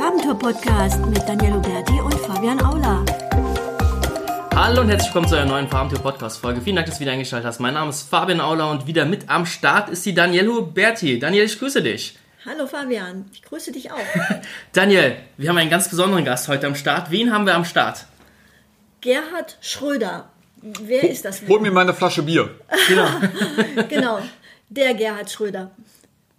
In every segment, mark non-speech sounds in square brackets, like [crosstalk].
Farbentour-Podcast mit Daniel Huberti und Fabian Aula. Hallo und herzlich willkommen zu einer neuen Farbentour-Podcast-Folge. Vielen Dank, dass du wieder eingeschaltet hast. Mein Name ist Fabian Aula und wieder mit am Start ist die Daniel Huberti. Daniel, ich grüße dich. Hallo Fabian, ich grüße dich auch. [laughs] Daniel, wir haben einen ganz besonderen Gast heute am Start. Wen haben wir am Start? Gerhard Schröder. Wer ist das? Hol mir meine Flasche Bier. Genau. [laughs] Genau, der Gerhard Schröder.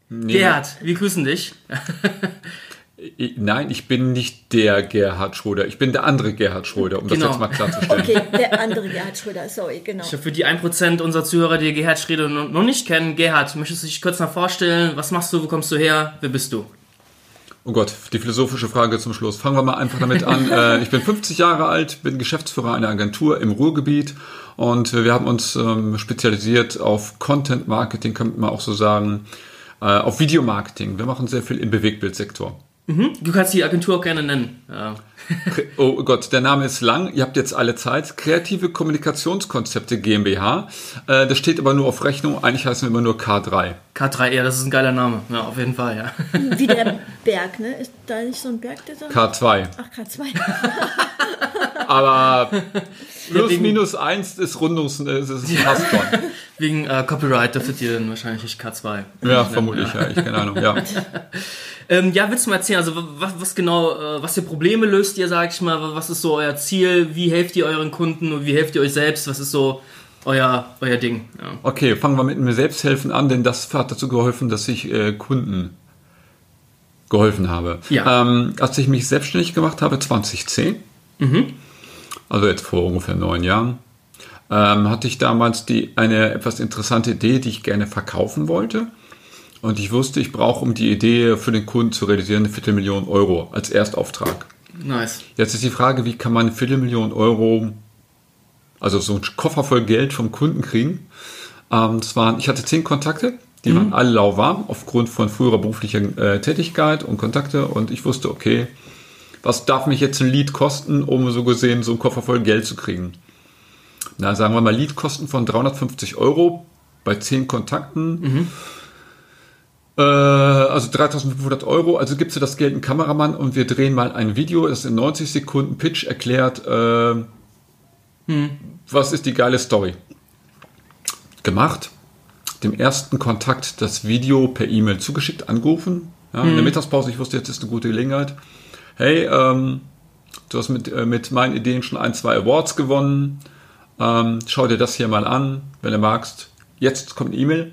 Gerhard, wir grüßen dich. [laughs] Ich- Nein, ich bin nicht der Gerhard Schröder. Ich bin der andere Gerhard Schröder, um Genau. das jetzt mal klarzustellen. Okay, der andere Gerhard Schröder, sorry, genau. Für die 1% unserer Zuhörer, die Gerhard Schrede noch nicht kennen, Gerhard, möchtest du dich kurz noch vorstellen? Was machst du? Wo kommst du her? Wer bist du? Oh Gott, die philosophische Frage zum Schluss. Fangen wir mal einfach damit an. [laughs] Äh, ich bin 50 Jahre alt, bin Geschäftsführer einer Agentur im Ruhrgebiet und wir haben uns ähm, spezialisiert auf Content Marketing, kann man auch so sagen, äh, auf Videomarketing. Wir machen sehr viel im Bewegtbildsektor. Du kannst die Agentur auch gerne nennen. Ja. Oh Gott, der Name ist lang. Ihr habt jetzt alle Zeit. Kreative Kommunikationskonzepte GmbH. Äh, das steht aber nur auf Rechnung. Eigentlich heißen wir immer nur K3. K3R, das ist ein geiler Name. Ja, auf jeden Fall, ja. [laughs] Wie der Berg, ne? Ist da nicht so ein Berg, der so? K2. Ach, K2. Aber plus wegen- minus eins ist Rundungs, äh, ist, ist passt schon. Wegen äh, Copyright dürftet ihr dann wahrscheinlich nicht K2. Ja, vermutlich, ja. Ich keine Ahnung, ja. [laughs] Ähm, ja, willst du mal erzählen, also was, was genau, äh, was für Probleme löst ihr, sag ich mal, was ist so euer Ziel, wie helft ihr euren Kunden und wie helft ihr euch selbst, was ist so euer, euer Ding? Ja. Okay, fangen wir mit mir selbst helfen an, denn das hat dazu geholfen, dass ich äh, Kunden geholfen habe. Ja. Ähm, als ich mich selbstständig gemacht habe, 2010, also jetzt vor ungefähr neun Jahren, ähm, hatte ich damals die, eine etwas interessante Idee, die ich gerne verkaufen wollte. Und ich wusste, ich brauche, um die Idee für den Kunden zu realisieren, eine Viertelmillion Euro als Erstauftrag. Nice. Jetzt ist die Frage, wie kann man eine Viertelmillion Euro, also so einen Koffer voll Geld vom Kunden kriegen? Ähm, das waren, ich hatte zehn Kontakte, die waren alle lauwarm aufgrund von früherer beruflicher äh, Tätigkeit und Kontakte und ich wusste, okay, was darf mich jetzt ein Lied kosten, um so gesehen so einen Koffer voll Geld zu kriegen? Na, sagen wir mal Liedkosten von 350 Euro bei zehn Kontakten. Äh, also 3500 Euro. Also gibst du das Geld einem Kameramann und wir drehen mal ein Video, das in 90 Sekunden Pitch erklärt, äh, was ist die geile Story. Gemacht. Dem ersten Kontakt das Video per E-Mail zugeschickt, angerufen. Ja, In der Mittagspause, ich wusste, jetzt ist eine gute Gelegenheit. Hey, ähm, du hast mit, äh, mit meinen Ideen schon ein, zwei Awards gewonnen. Ähm, schau dir das hier mal an, wenn du magst. Jetzt kommt eine E-Mail.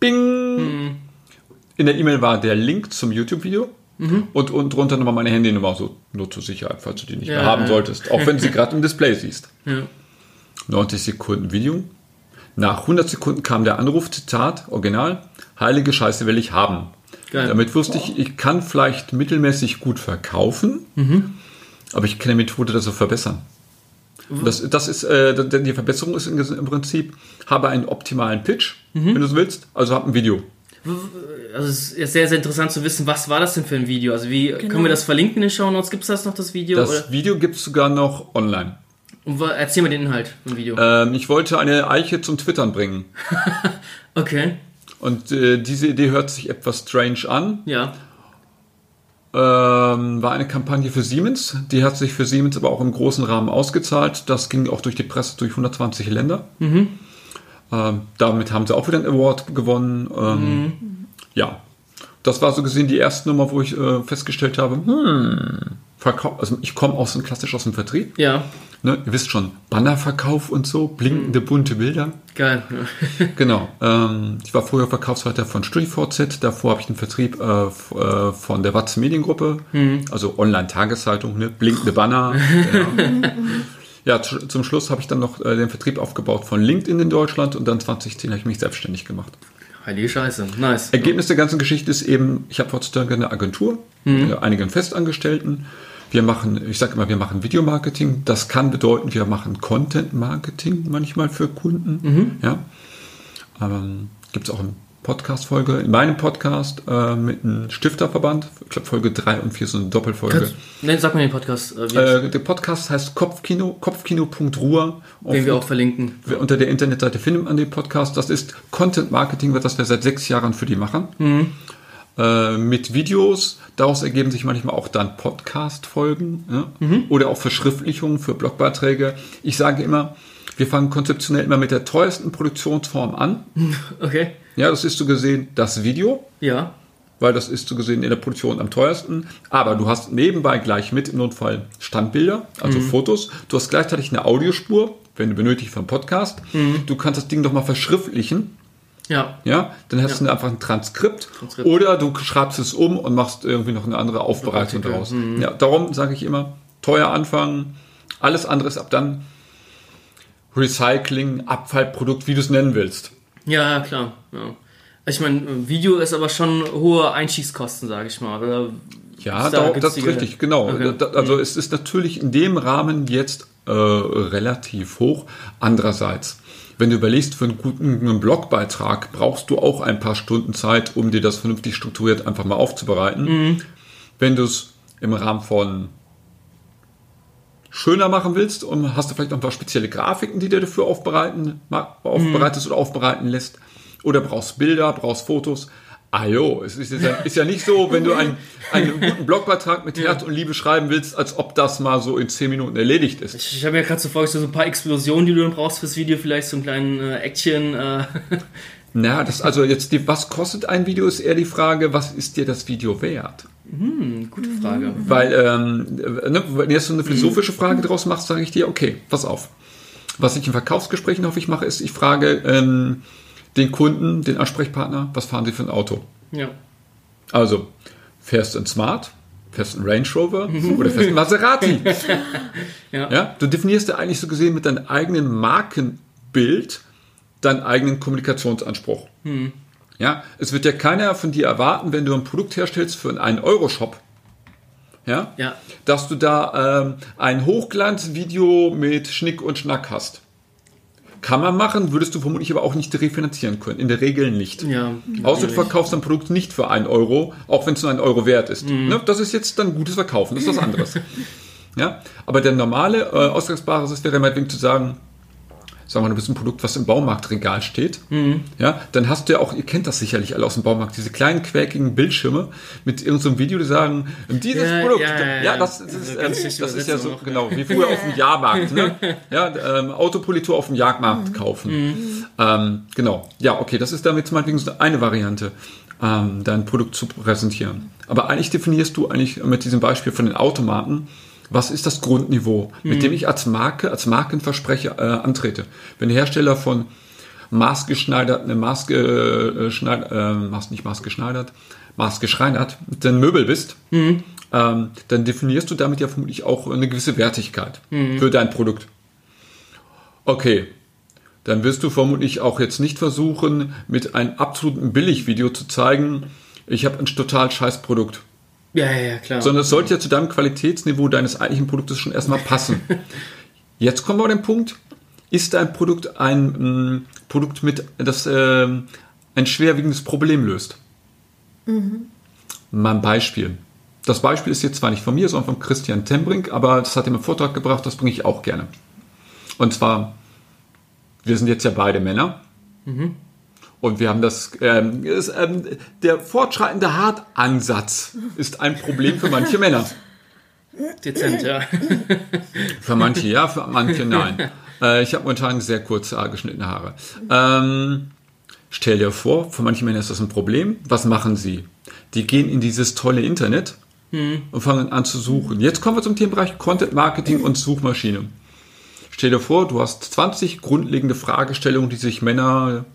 Bing! In der E-Mail war der Link zum YouTube-Video und, und drunter nochmal meine Handynummer, so nur zur Sicherheit, falls du die nicht Ja, mehr haben ja. solltest. Auch wenn du sie [laughs] gerade im Display siehst. Ja. 90 Sekunden Video. Nach 100 Sekunden kam der Anruf, Zitat, Original, heilige Scheiße will ich haben. Geil. Damit wusste ich, ich kann vielleicht mittelmäßig gut verkaufen, aber ich kenne eine Methode, das zu verbessern. Das, das ist, äh, denn die Verbesserung ist im im Prinzip, habe einen optimalen Pitch, wenn du es willst, also habe ein Video. Also es ist sehr, sehr interessant zu wissen, was war das denn für ein Video? Also wie können wir das verlinken in den Show Notes? Gibt es das noch, das Video? Das oder? Video gibt es sogar noch online. Und erzähl mal den Inhalt vom Video. Ähm, ich wollte eine Eiche zum Twittern bringen. [laughs] Okay, Und äh, diese Idee hört sich etwas strange an. ja. Ähm, war eine Kampagne für Siemens. Die hat sich für Siemens aber auch im großen Rahmen ausgezahlt. Das ging auch durch die Presse durch 120 Länder. Ähm, damit haben sie auch wieder einen Award gewonnen. Ähm, Ja, das war so gesehen die erste Nummer, wo ich äh, festgestellt habe, hm, Verkauf, also ich komme aus dem klassisch aus dem Vertrieb. Ja, Ne? Ihr wisst schon, Bannerverkauf und so, blinkende bunte Bilder. geil. [laughs] Genau. Ähm, ich war früher Verkaufsleiter von StudiVZ. Davor habe ich den Vertrieb äh, äh, von der Watz Mediengruppe, also Online-Tageszeitung, ne? blinkende Banner. [laughs] genau. Ja, zu, zum Schluss habe ich dann noch äh, den Vertrieb aufgebaut von LinkedIn in Deutschland und dann 2010 habe ich mich selbstständig gemacht. Heilige Scheiße, nice. Ergebnis der ganzen Geschichte ist eben, ich habe heutzutage eine Agentur, äh, einigen Festangestellten. Wir machen, ich sage immer, wir machen Videomarketing. Das kann bedeuten, wir machen Content-Marketing manchmal für Kunden. Ja. Ähm, Gibt es auch eine Podcast-Folge in meinem Podcast äh, mit einem Stifterverband. Ich glaube, Folge 3 und 4 ist so eine Doppelfolge. Kannst, ne, sag mal den Podcast, äh, Äh, der Podcast heißt Kopfkino, kopfkino.ruhr. den wir auch verlinken. Unter der Internetseite findet man den Podcast. Das ist Content Marketing, das wir seit sechs Jahren für die machen. Äh, mit Videos. Daraus ergeben sich manchmal auch dann Podcast-Folgen ja? oder auch Verschriftlichungen für Blogbeiträge. Ich sage immer, wir fangen konzeptionell immer mit der teuersten Produktionsform an. [laughs] Okay. Ja, das ist so gesehen das Video, Ja. weil das ist so gesehen in der Produktion am teuersten. Aber du hast nebenbei gleich mit im Notfall Standbilder, also Fotos. Du hast gleichzeitig eine Audiospur, wenn du benötigst für einen Podcast. Du kannst das Ding doch mal verschriftlichen. Ja. Ja, dann hast du einfach ein Transkript, Transkript. oder du schreibst es um und machst irgendwie noch eine andere Aufbereitung Artikel, daraus. Ja, darum sage ich immer, teuer anfangen, alles andere ist ab dann Recycling, Abfallprodukt, wie du es nennen willst. Ja, klar. Ja. Ich meine, Video ist aber schon hohe Einstiegskosten, sage ich mal. Oder Ja, da da, das ist richtig, genau. Okay. Also es ist natürlich in dem Rahmen jetzt äh, relativ hoch. Andererseits, wenn du überlegst, für einen guten Blogbeitrag brauchst du auch ein paar Stunden Zeit, um dir das vernünftig strukturiert einfach mal aufzubereiten. Mhm. Wenn du es im Rahmen von schöner machen willst und hast du vielleicht noch ein paar spezielle Grafiken, die dir dafür aufbereiten, aufbereitest oder aufbereiten lässt oder brauchst Bilder, brauchst Fotos. Ah jo, es ist, ja, ist ja nicht so, wenn du einen, einen guten Blogbeitrag mit Herz und Liebe schreiben willst, als ob das mal so in 10 Minuten erledigt ist. Ich, ich habe mir gerade so vorgestellt, so ein paar Explosionen, die du dann brauchst fürs Video, vielleicht so einen kleinen äh, Action. Äh, [laughs] Na, das also jetzt die, was kostet ein Video, ist eher die Frage, was ist dir das Video wert? gute Frage. Weil, ähm, ne, wenn du jetzt so eine philosophische Frage draus machst, sage ich dir, okay, pass auf. Was ich in Verkaufsgesprächen häufig mache, ist, ich frage ähm, den Kunden, den Ansprechpartner, was fahren sie für ein Auto? Ja. Also, fährst du ein Smart, fährst du ein Range Rover [laughs] oder fährst du ein Maserati? Ja. ja? Du definierst ja eigentlich so gesehen mit deinem eigenen Markenbild deinen eigenen Kommunikationsanspruch. Ja, es wird ja keiner von dir erwarten, wenn du ein Produkt herstellst für einen 1-Euro-Shop, ja, Ja. dass du da ähm, ein Hochglanzvideo mit Schnick und Schnack hast. Kann man machen, würdest du vermutlich aber auch nicht refinanzieren können. In der Regel nicht. Ja. Außer du verkaufst ein Produkt nicht für einen Euro, auch wenn es nur einen Euro wert ist. Mhm. Ne? Das ist jetzt dann gutes Verkaufen, das ist was anderes. [laughs] ja? Aber der normale äh, Ausgangsbasis wäre meinetwegen zu sagen, sagen wir mal, du bist ein Produkt, was im Baumarktregal steht, Mhm. ja, dann hast du ja auch, ihr kennt das sicherlich alle aus dem Baumarkt, diese kleinen quäkigen Bildschirme mit irgendeinem Video, die sagen, dieses Ja, Produkt, ja, ja, ja. das, das, ist, Also äh, das ist ja so, noch, genau, wie früher auf dem [laughs] Jahrmarkt, ne? ja, ähm, Autopolitur auf dem Jahrmarkt kaufen. Ähm, genau, ja, okay, das ist damit meinetwegen so eine Variante, ähm, dein Produkt zu präsentieren. Aber eigentlich definierst du eigentlich mit diesem Beispiel von den Automaten, was ist das Grundniveau, mit dem ich als Marke, als Markenversprecher äh, antrete. Wenn der Hersteller von maßgeschneidert, eine Maßge, äh, äh, Maß, nicht maßgeschneidert, maßgeschreinert, ein Möbel bist, ähm, dann definierst du damit ja vermutlich auch eine gewisse Wertigkeit für dein Produkt. Okay, dann wirst du vermutlich auch jetzt nicht versuchen, mit einem absoluten Billigvideo zu zeigen, ich habe ein total scheiß Produkt. Ja, ja, ja, klar. Sondern es sollte ja zu deinem Qualitätsniveau deines eigentlichen Produktes schon erstmal passen. [laughs] Jetzt kommen wir an den Punkt, ist dein Produkt ein mm, Produkt mit, das ähm, ein schwerwiegendes Problem löst? Mal ein Beispiel. Das Beispiel ist jetzt zwar nicht von mir, sondern von Christian Tembrink, aber das hat er im Vortrag gebracht, das bringe ich auch gerne. Und zwar, wir sind jetzt ja beide Männer. Und wir haben das, ähm, ist, ähm, der fortschreitende Hartansatz ist ein Problem für manche Männer. Dezent, ja. Für manche ja, für manche nein. Äh, ich habe momentan sehr kurze, geschnittene Haare. Ähm, stell dir vor, für manche Männer ist das ein Problem. Was machen sie? Die gehen in dieses tolle Internet und fangen an zu suchen. Jetzt kommen wir zum Themenbereich Content Marketing und Suchmaschine. Stell dir vor, du hast 20 grundlegende Fragestellungen, die sich Männer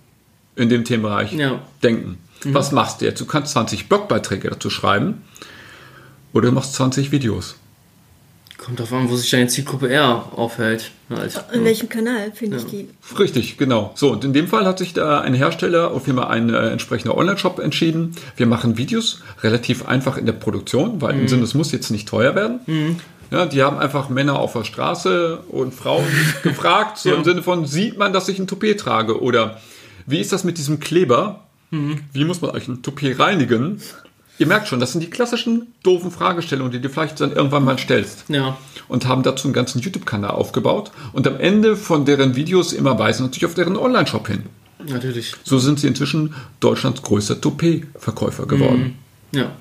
in dem Themenbereich Ja. denken. Was machst du jetzt? Du kannst 20 Blogbeiträge dazu schreiben oder du machst 20 Videos. Kommt drauf an, wo sich deine Zielgruppe eher aufhält. Halt. In welchem Kanal finde ich die? Richtig, genau. So, und in dem Fall hat sich da ein Hersteller auf jeden Fall ein äh, entsprechender Online-Shop entschieden. Wir machen Videos relativ einfach in der Produktion, weil im Sinne, es muss jetzt nicht teuer werden. Ja, die haben einfach Männer auf der Straße und Frauen [laughs] gefragt, so im Sinne von, sieht man, dass ich ein Toupet trage? Oder wie ist das mit diesem Kleber? Wie muss man eigentlich ein Toupet reinigen? Ihr merkt schon, das sind die klassischen doofen Fragestellungen, die du vielleicht dann irgendwann mal stellst Ja. und haben dazu einen ganzen YouTube-Kanal aufgebaut und am Ende von deren Videos immer weisen natürlich auf deren Online-Shop hin. Natürlich. So sind sie inzwischen Deutschlands größter Toupet-Verkäufer geworden. Ja.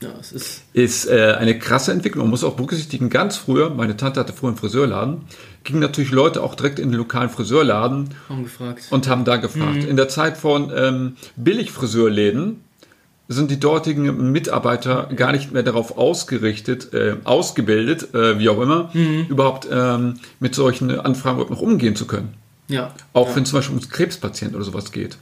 Ja, es ist. ist äh, eine krasse Entwicklung. Man muss auch berücksichtigen, ganz früher, meine Tante hatte früher einen Friseurladen, gingen natürlich Leute auch direkt in den lokalen Friseurladen Haben und haben da gefragt. In der Zeit von ähm, Billigfriseurläden sind die dortigen Mitarbeiter gar nicht mehr darauf ausgerichtet, äh, ausgebildet, äh, wie auch immer, überhaupt ähm, mit solchen Anfragen überhaupt noch umgehen zu können. Ja. Auch ja. wenn zum Beispiel um Krebspatienten oder sowas geht.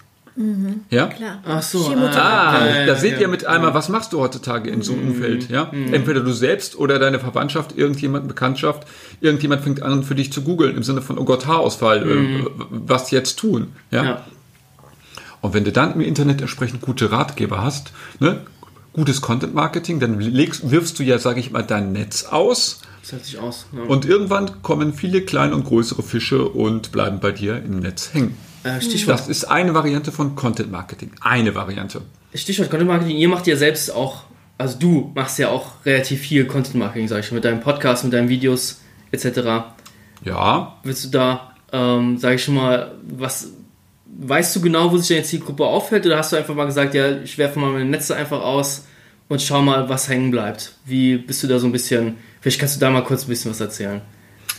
Ja? Klar. Ach so. Ah, ja, da seht ja. ihr mit einmal, was machst du heutzutage in so einem Umfeld, ja? Entweder du selbst oder deine Verwandtschaft, irgendjemand, Bekanntschaft, irgendjemand fängt an, für dich zu googeln im Sinne von, oh Gott, Haarausfall, äh, was jetzt tun, ja? Ja. Und wenn du dann im Internet entsprechend gute Ratgeber hast, ne? gutes Content Marketing, dann legst, wirfst du ja, sage ich mal, dein Netz aus Das hält sich aus. Ja. und irgendwann kommen viele kleine und größere Fische und bleiben bei dir im Netz hängen. Äh, Stichwort, Das ist eine Variante von Content Marketing. Eine Variante. Stichwort Content Marketing. Ihr macht ja selbst auch, also du machst ja auch relativ viel Content Marketing, sag ich schon, mit deinem Podcast, mit deinen Videos etc. Ja, Willst du da, ähm, sag ich schon mal, was, weißt du genau, wo sich deine Zielgruppe auffällt oder hast du einfach mal gesagt, ja, ich werfe mal meine Netze einfach aus und schau mal, was hängen bleibt? Wie bist du da so ein bisschen, vielleicht kannst du da mal kurz ein bisschen was erzählen.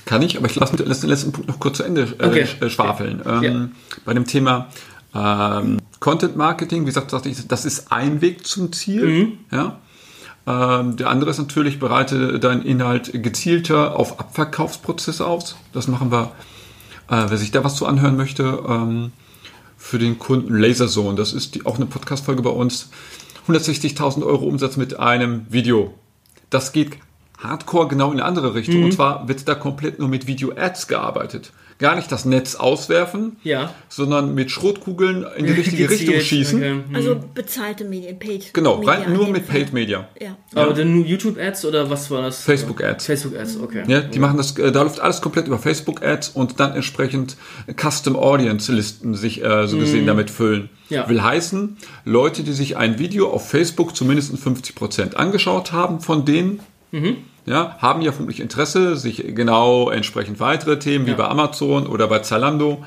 Kann ich, aber ich lasse lass den letzten Punkt noch kurz zu Ende äh, Okay. äh, schwafeln. Ähm, Ja. Bei dem Thema ähm, Content Marketing, wie gesagt, das ist ein Weg zum Ziel. Mhm. Ja? Ähm, der andere ist natürlich, bereite deinen Inhalt gezielter auf Abverkaufsprozesse aus. Das machen wir, äh, wer sich da was zu anhören möchte, ähm, für den Kunden Laserzone. Das ist die, auch eine Podcast-Folge bei uns. 160.000 Euro Umsatz mit einem Video. Das geht hardcore genau in eine andere Richtung. Mhm. Und zwar wird da komplett nur mit Video-Ads gearbeitet. Gar nicht das Netz auswerfen, Ja. sondern mit Schrotkugeln in die [laughs] richtige Gezielt, Richtung schießen. okay. Hm. Also bezahlte Medien, Paid. Genau, Media rein in nur mit. Paid Media. Ja. Aber dann nur YouTube-Ads oder was war das? Facebook-Ads. Facebook-Ads, okay. Ja, die machen das, äh, da läuft alles komplett über Facebook-Ads und dann entsprechend Custom Audience-Listen sich äh, so gesehen damit füllen. Ja. Will heißen, Leute, die sich ein Video auf Facebook zumindest 50% angeschaut haben, von denen ja, haben ja vermutlich Interesse, sich genau entsprechend weitere Themen wie Ja. bei Amazon oder bei Zalando.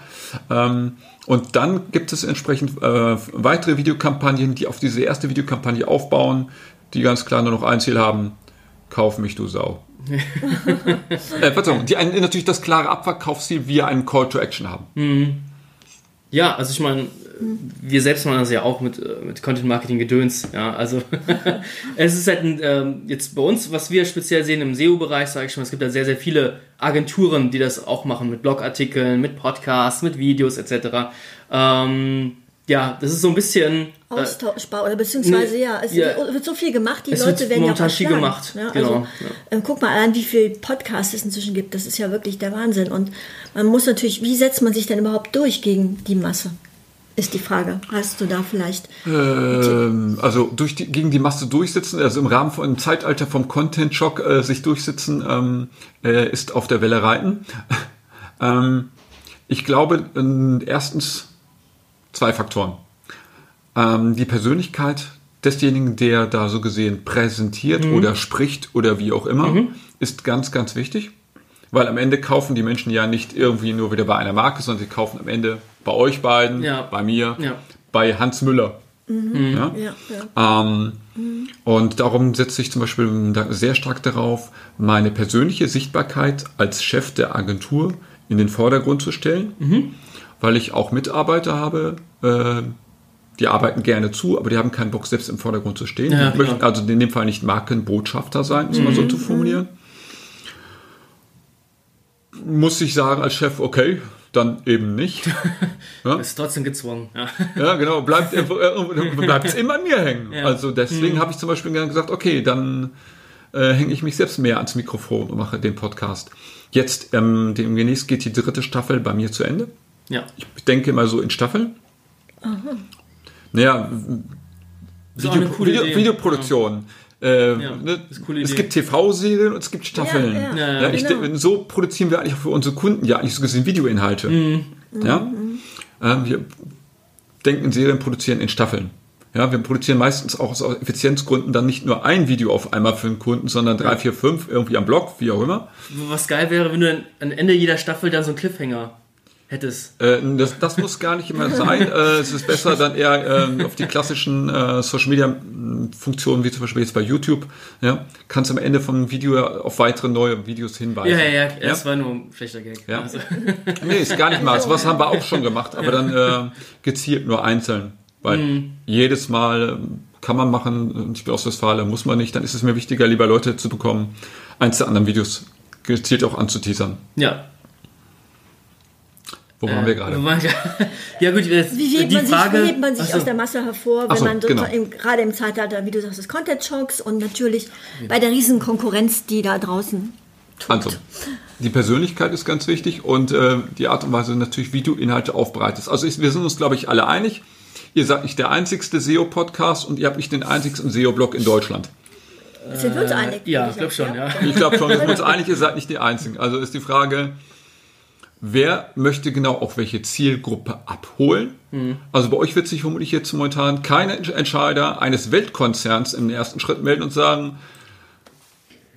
Ähm, und dann gibt es entsprechend äh, weitere Videokampagnen, die auf diese erste Videokampagne aufbauen, die ganz klar nur noch ein Ziel haben, kauf mich, du Sau. [laughs] äh, Verzeihung, die einen, natürlich das klare Abverkaufsziel via einen Call to Action haben. Ja, also ich meine, wir selbst machen das ja auch mit, äh, mit Content Marketing Gedöns. Ja, also [laughs] es ist halt ein, ähm, jetzt bei uns, was wir speziell sehen im SEO-Bereich, sage ich schon, es gibt da sehr, sehr viele Agenturen, die das auch machen mit Blogartikeln, mit Podcasts, mit Videos etc. Ähm, ja, das ist so ein bisschen. Äh, Austauschbar oder beziehungsweise Nee, ja, es ja. wird so viel gemacht, die Es Leute wird werden ja auch viel gemacht, Ja, genau, also, ähm, guck mal an, wie viel Podcasts es inzwischen gibt. Das ist ja wirklich der Wahnsinn. Und man muss natürlich, wie setzt man sich denn überhaupt durch gegen die Masse? Ist die Frage. Hast du da vielleicht Ähm, also durch die, gegen die Masse durchsetzen, also im Rahmen von im Zeitalter vom Content-Shock äh, sich durchsetzen, ähm, äh, ist auf der Welle reiten. [laughs] ähm, ich glaube, äh, erstens zwei Faktoren. Ähm, die Persönlichkeit desjenigen, der da so gesehen präsentiert oder spricht oder wie auch immer, ist ganz, ganz wichtig. Weil am Ende kaufen die Menschen ja nicht irgendwie nur wieder bei einer Marke, sondern sie kaufen am Ende bei euch beiden, Ja. bei mir, Ja. bei Hans Müller. Ja? ja, ja. Ähm, Und darum setze ich zum Beispiel sehr stark darauf, meine persönliche Sichtbarkeit als Chef der Agentur in den Vordergrund zu stellen, weil ich auch Mitarbeiter habe, äh, die arbeiten gerne zu, aber die haben keinen Bock, selbst im Vordergrund zu stehen. Ja, die möchten also in dem Fall nicht Markenbotschafter sein, um es mal so zu formulieren. Muss ich sagen als Chef, okay, dann eben nicht. [laughs] ist trotzdem gezwungen. Ja. Ja, genau, bleibt, äh, bleibt es immer an mir hängen. Ja. Also deswegen habe ich zum Beispiel gesagt, okay, dann äh, hänge ich mich selbst mehr ans Mikrofon und mache den Podcast. Jetzt, ähm, demnächst geht die dritte Staffel bei mir zu Ende. ja. Ich denke immer so in Staffeln. Naja, eine coole Video, Idee. Videoproduktion. Äh, Ja, ne? es gibt TV-Serien und es gibt Staffeln. Ja, ja. Ja, ich, genau. so produzieren wir eigentlich auch für unsere Kunden ja eigentlich so gesehen Videoinhalte. Mhm. Ja? Ähm, wir denken Serien produzieren in Staffeln. Ja, wir produzieren meistens auch aus Effizienzgründen dann nicht nur ein Video auf einmal für einen Kunden, sondern drei, vier, fünf irgendwie am Blog, wie auch immer. Was geil wäre, wenn du dann am Ende jeder Staffel dann so einen Cliffhanger hättest. Äh, das, das muss gar nicht immer sein. Äh, es ist besser dann eher äh, auf die klassischen äh, Social Media mh, Funktionen, wie zum Beispiel jetzt bei YouTube. Ja, kannst am Ende vom Video auf weitere neue Videos hinweisen. Ja, ja, ja, das war nur ein schlechter Gag. Ja. Also, [laughs] Nee, ist gar nicht mal. Sowas haben wir auch schon gemacht, aber dann äh, gezielt nur einzeln. Weil jedes Mal ähm, kann man machen, ich bin aus Westfalen, muss man nicht, dann ist es mir wichtiger, lieber Leute zu bekommen, eins der anderen Videos gezielt auch anzuteasern. ja. Wo waren wir gerade? Wo waren wir? [laughs] Ja gut, jetzt, Wie hebt die man Frage. sich, wie hebt man sich Achso. aus der Masse hervor, wenn so, man so genau. im, gerade im Zeitalter, wie du sagst, des Content-Shocks und natürlich bei der riesen Konkurrenz, die da draußen Also, die Persönlichkeit ist ganz wichtig und äh, die Art und Weise natürlich, wie du Inhalte aufbereitest. Also ich, wir sind uns, glaube ich, alle einig. Ihr seid nicht der einzigste SEO-Podcast und ihr habt nicht den einzigsten SEO-Blog in Deutschland. sind wir uns einig. Ja, würde ich glaube schon, ja. Ich glaube schon, wir sind uns [laughs] einig, ihr seid nicht die Einzigen. Also ist die Frage, wer möchte genau auch welche Zielgruppe abholen? Also bei euch wird sich vermutlich jetzt momentan keine Entscheider eines Weltkonzerns im ersten Schritt melden und sagen,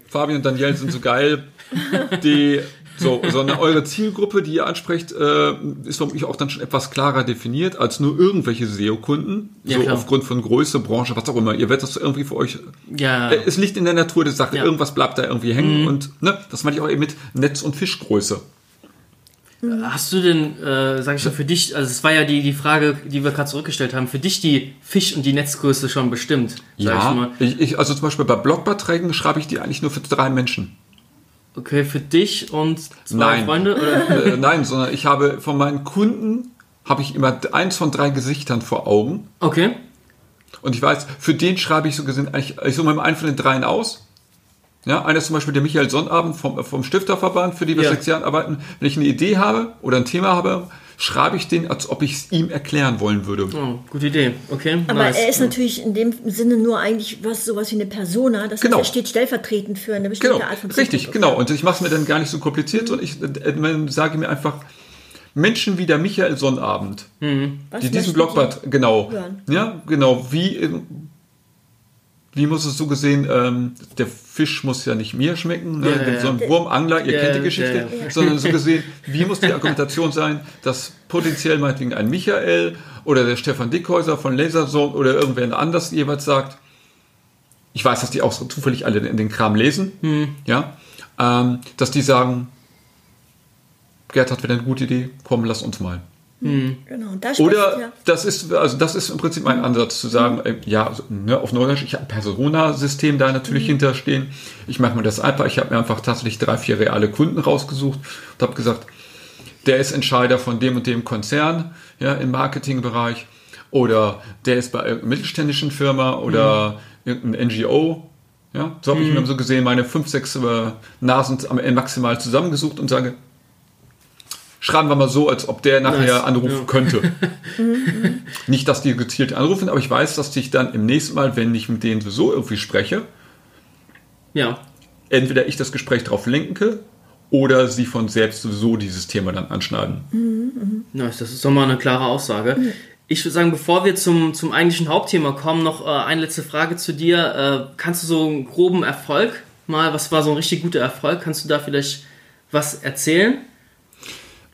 Fabian und Daniel sind so geil, [laughs] die so, sondern eure Zielgruppe, die ihr ansprecht, äh, ist vermutlich auch dann schon etwas klarer definiert als nur irgendwelche SEO-Kunden, Ja, so klar. aufgrund von Größe, Branche, was auch immer. Ihr werdet das irgendwie für euch Ja. äh, Es liegt in der Natur der Sache. Ja. Irgendwas bleibt da irgendwie hängen. Und ne, das meine ich auch eben mit Netz- und Fischgröße. Hast du denn, äh, sag ich mal, für dich, also es war ja die, die Frage, die wir gerade zurückgestellt haben, für dich die Fisch- und die Netzgröße schon bestimmt? Sag ich mal. Ich, ich, also zum Beispiel bei Blogbeiträgen schreibe ich die eigentlich nur für drei Menschen. Okay, für dich und zwei Nein. Freunde? Oder? [laughs] äh, nein, sondern ich habe von meinen Kunden habe ich immer eins von drei Gesichtern vor Augen. Okay. Und ich weiß, für den schreibe ich so gesehen eigentlich, ich suche mir einen von den dreien aus. Ja, einer ist zum Beispiel der Michael Sonnabend vom, vom Stifterverband, für die wir Ja. sechs Jahren arbeiten. Wenn ich eine Idee habe oder ein Thema habe, schreibe ich den, als ob ich es ihm erklären wollen würde. Oh, gute Idee. Okay, Aber nice. er ist natürlich in dem Sinne nur eigentlich was sowas wie eine Persona. Das Genau. heißt, er steht stellvertretend für eine bestimmte Genau, Art von richtig, Zielgruppe. genau. Und ich mache es mir dann gar nicht so kompliziert und ich äh, äh, sage mir einfach, Menschen wie der Michael Sonnabend, Was die diesen Blogbad, genau, hören? ja, genau, wie, äh, wie muss es so gesehen, ähm, der Fisch muss ja nicht mir schmecken, ne? Ja, ja, so ein Wurmangler, ihr Ja, kennt die Geschichte, sondern so [laughs] gesehen, wie muss die Argumentation sein, dass potenziell meinetwegen ein Michael oder der Stefan Dickhäuser von Lasersohn oder irgendwer anders jeweils sagt, ich weiß, dass die auch so zufällig alle in den Kram lesen, Hm. ja, ähm, dass die sagen, Gerd hat wieder eine gute Idee, komm, lass uns mal. Genau. Und da spricht, Oder ja, das ist, also das ist im Prinzip mein Ansatz zu sagen, äh, ja, also, ne, auf Neudeutsch, ich habe ein Persona-System da natürlich hinterstehen. Ich mache mir das einfach, ich habe mir einfach tatsächlich drei, vier reale Kunden rausgesucht und habe gesagt, der ist Entscheider von dem und dem Konzern, ja, im Marketingbereich. Oder der ist bei irgendeiner mittelständischen Firma oder irgendein NGO. Ja, so habe ich mir so gesehen meine fünf, sechs äh, Nasen am Ende maximal zusammengesucht und sage, schreiben wir mal so, als ob der nachher Nice, anrufen ja. könnte. [laughs] Nicht, dass die gezielt anrufen, aber ich weiß, dass ich dann im nächsten Mal, wenn ich mit denen sowieso irgendwie spreche, ja. entweder ich das Gespräch darauf lenke oder sie von selbst sowieso dieses Thema dann anschneiden. Nice, das ist doch mal eine klare Aussage. Ich würde sagen, bevor wir zum, zum eigentlichen Hauptthema kommen, noch äh, eine letzte Frage zu dir. Äh, kannst du so einen groben Erfolg mal, was war so ein richtig guter Erfolg? Kannst du da vielleicht was erzählen?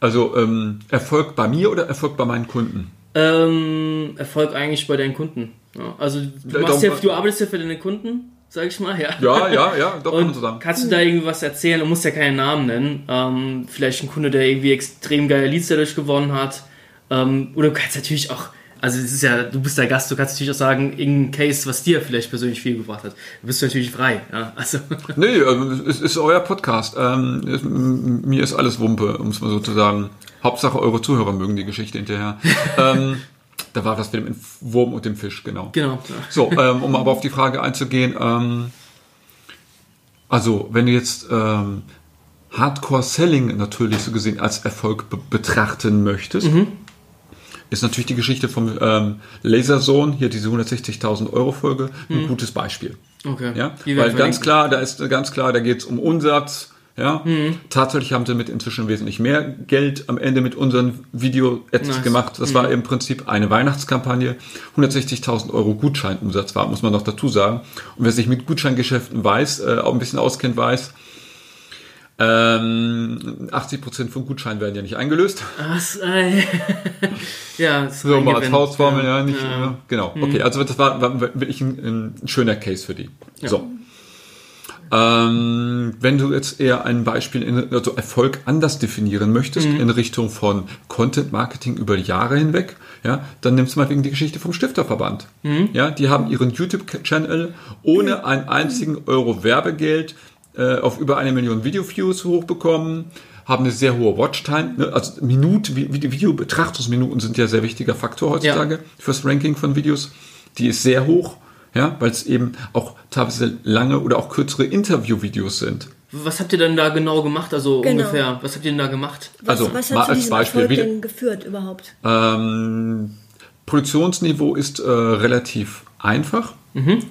Also ähm, Erfolg bei mir oder Erfolg bei meinen Kunden? Ähm, Erfolg eigentlich bei deinen Kunden. Ja, also du, machst ja, du arbeitest ja für deine Kunden, sag ich mal, ja. Ja, ja, ja, doch kann man so sagen. kannst du da irgendwas erzählen? Du musst ja keinen Namen nennen. Ähm, vielleicht ein Kunde, der irgendwie extrem geile Leads dadurch gewonnen hat. Ähm, oder du kannst natürlich auch, also es ist ja, du bist der Gast, du kannst natürlich auch sagen, irgendein Case, was dir vielleicht persönlich viel gebracht hat. Du bist natürlich frei. Ja? Also, [laughs] Nee, ähm, es ist euer Podcast. Ähm, mir ist alles Wumpe, um es mal so zu sagen. Hauptsache eure Zuhörer mögen die Geschichte hinterher. [laughs] ähm, da war das mit dem Wurm und dem Fisch, genau. genau. So, ähm, um aber auf die Frage einzugehen, ähm, also wenn du jetzt ähm, Hardcore-Selling natürlich so gesehen als Erfolg be betrachten möchtest, ist natürlich die Geschichte vom ähm, Lasersohn, hier diese 160.000 Euro Folge, ein gutes Beispiel. Okay. Ja? Die Weil ganz klar, da ist ganz klar, da geht es um Umsatz. Ja? Mhm. Tatsächlich haben sie mit inzwischen wesentlich mehr Geld am Ende mit unseren Video-Ads Nice. Mhm. gemacht. Das war im Prinzip eine Weihnachtskampagne. 160.000 Euro Gutscheinumsatz war, muss man noch dazu sagen. Und wer sich mit Gutscheingeschäften weiß, äh, auch ein bisschen auskennt, weiß, Ähm, 80% von Gutscheinen werden ja nicht eingelöst. Was, äh, [laughs] ja, das So mal als Gewinn. Faustformel, ja, nicht. Ja. Genau. Okay, also das war, war wirklich ein, ein schöner Case für die. So. Ähm, wenn du jetzt eher ein Beispiel, in, also Erfolg anders definieren möchtest, in Richtung von Content Marketing über Jahre hinweg, ja, dann nimmst du mal wegen die Geschichte vom Stifterverband. Ja, die haben ihren YouTube-Channel ohne einen einzigen Euro Werbegeld äh, auf über eine Million Video-Views hochbekommen, haben eine sehr hohe Watchtime, ne? also Minute, Vi- Vi- Videobetrachtungsminuten sind ja sehr wichtiger Faktor heutzutage fürs Ranking von Videos. Die ist sehr hoch, ja, weil es eben auch teilweise lange oder auch kürzere Interviewvideos sind. Was habt ihr denn da genau gemacht? Also Genau. ungefähr, was habt ihr denn da gemacht? Was, Also, was mal hat zu als Beispiel, Erfolg wie- denn geführt überhaupt? Ähm, Produktionsniveau ist äh, relativ einfach.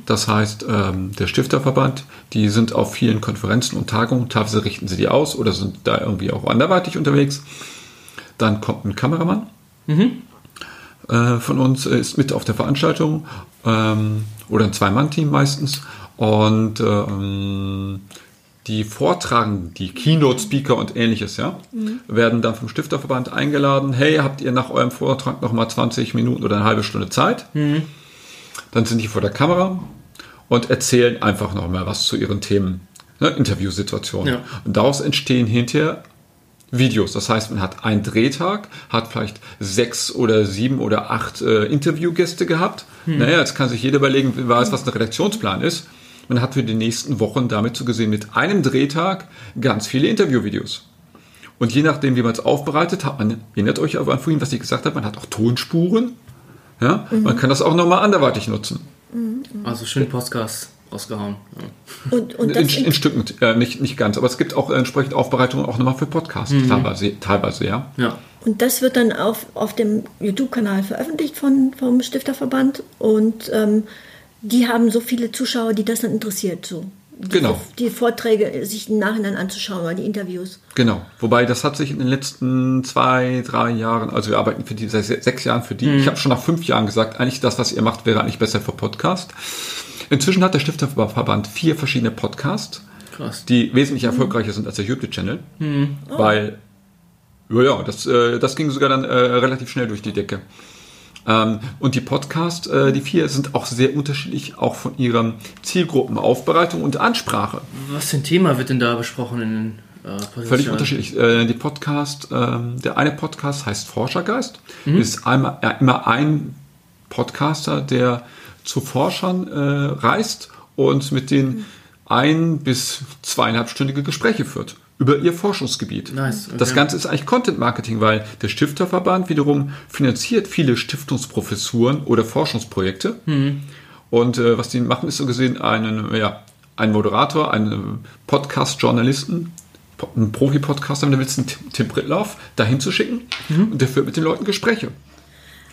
Das heißt, ähm, der Stifterverband, die sind auf vielen Konferenzen und Tagungen, teilweise richten sie die aus oder sind da irgendwie auch anderweitig unterwegs. Dann kommt ein Kameramann äh, von uns, äh, ist mit auf der Veranstaltung ähm, oder ein Zwei-Mann-Team meistens. Und ähm, die Vortragen, die Keynote-Speaker und ähnliches, ja, werden dann vom Stifterverband eingeladen. Hey, habt ihr nach eurem Vortrag noch mal 20 Minuten oder eine halbe Stunde Zeit? Dann sind die vor der Kamera und erzählen einfach noch mal was zu ihren Themen, ne, Interviewsituationen. Ja. Und daraus entstehen hinterher Videos. Das heißt, man hat einen Drehtag, hat vielleicht sechs oder sieben oder acht äh, Interviewgäste gehabt. Naja, jetzt kann sich jeder überlegen, weiß, was ein Redaktionsplan ist. Man hat für die nächsten Wochen damit zu gesehen mit einem Drehtag ganz viele Interviewvideos. Und je nachdem, wie man es aufbereitet, hat man, erinnert euch aber an vorhin, was ich gesagt habe, man hat auch Tonspuren. Ja, man kann das auch nochmal anderweitig nutzen. Also schön Podcast rausgehauen. Ja. Und, und In, das in Stücken, äh, nicht, nicht ganz, aber es gibt auch entsprechend Aufbereitungen auch nochmal für Podcasts, teilweise, teilweise, ja. ja. Und das wird dann auf, auf dem YouTube-Kanal veröffentlicht von, vom Stifterverband. Und ähm, die haben so viele Zuschauer, die das dann interessiert. So. Genau. Die Vorträge sich im Nachhinein anzuschauen oder die Interviews. Genau. Wobei das hat sich in den letzten zwei, drei Jahren, also wir arbeiten für die seit se- sechs Jahren für die. Ich habe schon nach fünf Jahren gesagt, eigentlich das, was ihr macht, wäre eigentlich besser für Podcast. Inzwischen hat der Stifterverband vier verschiedene Podcasts, Krass. die wesentlich erfolgreicher sind als der YouTube-Channel, weil ja, ja, das, äh, das ging sogar dann äh, relativ schnell durch die Decke. Ähm, und die Podcasts, äh, die vier, sind auch sehr unterschiedlich, auch von ihrer Zielgruppenaufbereitung und Ansprache. Was für ein Thema wird denn da besprochen in den äh? Völlig unterschiedlich. Äh, die Podcast, ähm, der eine Podcast heißt Forschergeist. Ist einmal, immer ein Podcaster, der zu Forschern äh, reist und mit denen ein bis zweieinhalbstündige Gespräche führt über ihr Forschungsgebiet. Nice, okay. Das Ganze ist eigentlich Content Marketing, weil der Stifterverband wiederum finanziert viele Stiftungsprofessuren oder Forschungsprojekte. Und äh, was die machen, ist so gesehen einen, ja, ein Moderator, einen Podcast-Journalisten, Po- einen Profi-Podcaster, du willst, einen Tim- Pritloff, dahin zu schicken. Und der führt mit den Leuten Gespräche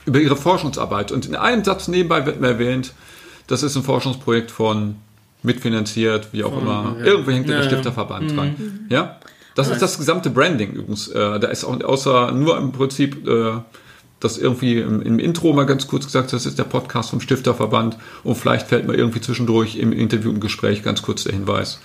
über ihre Forschungsarbeit. Und in einem Satz nebenbei wird mir erwähnt, das ist ein Forschungsprojekt von mitfinanziert, wie auch immer. ja. Irgendwo hängt Ja, der ja. Stifterverband dran. Ja? Das ist das gesamte Branding übrigens. Äh, da ist auch außer nur im Prinzip äh, das irgendwie im, im Intro mal ganz kurz gesagt, das ist der Podcast vom Stifterverband und vielleicht fällt mal irgendwie zwischendurch im Interview und Gespräch ganz kurz der Hinweis.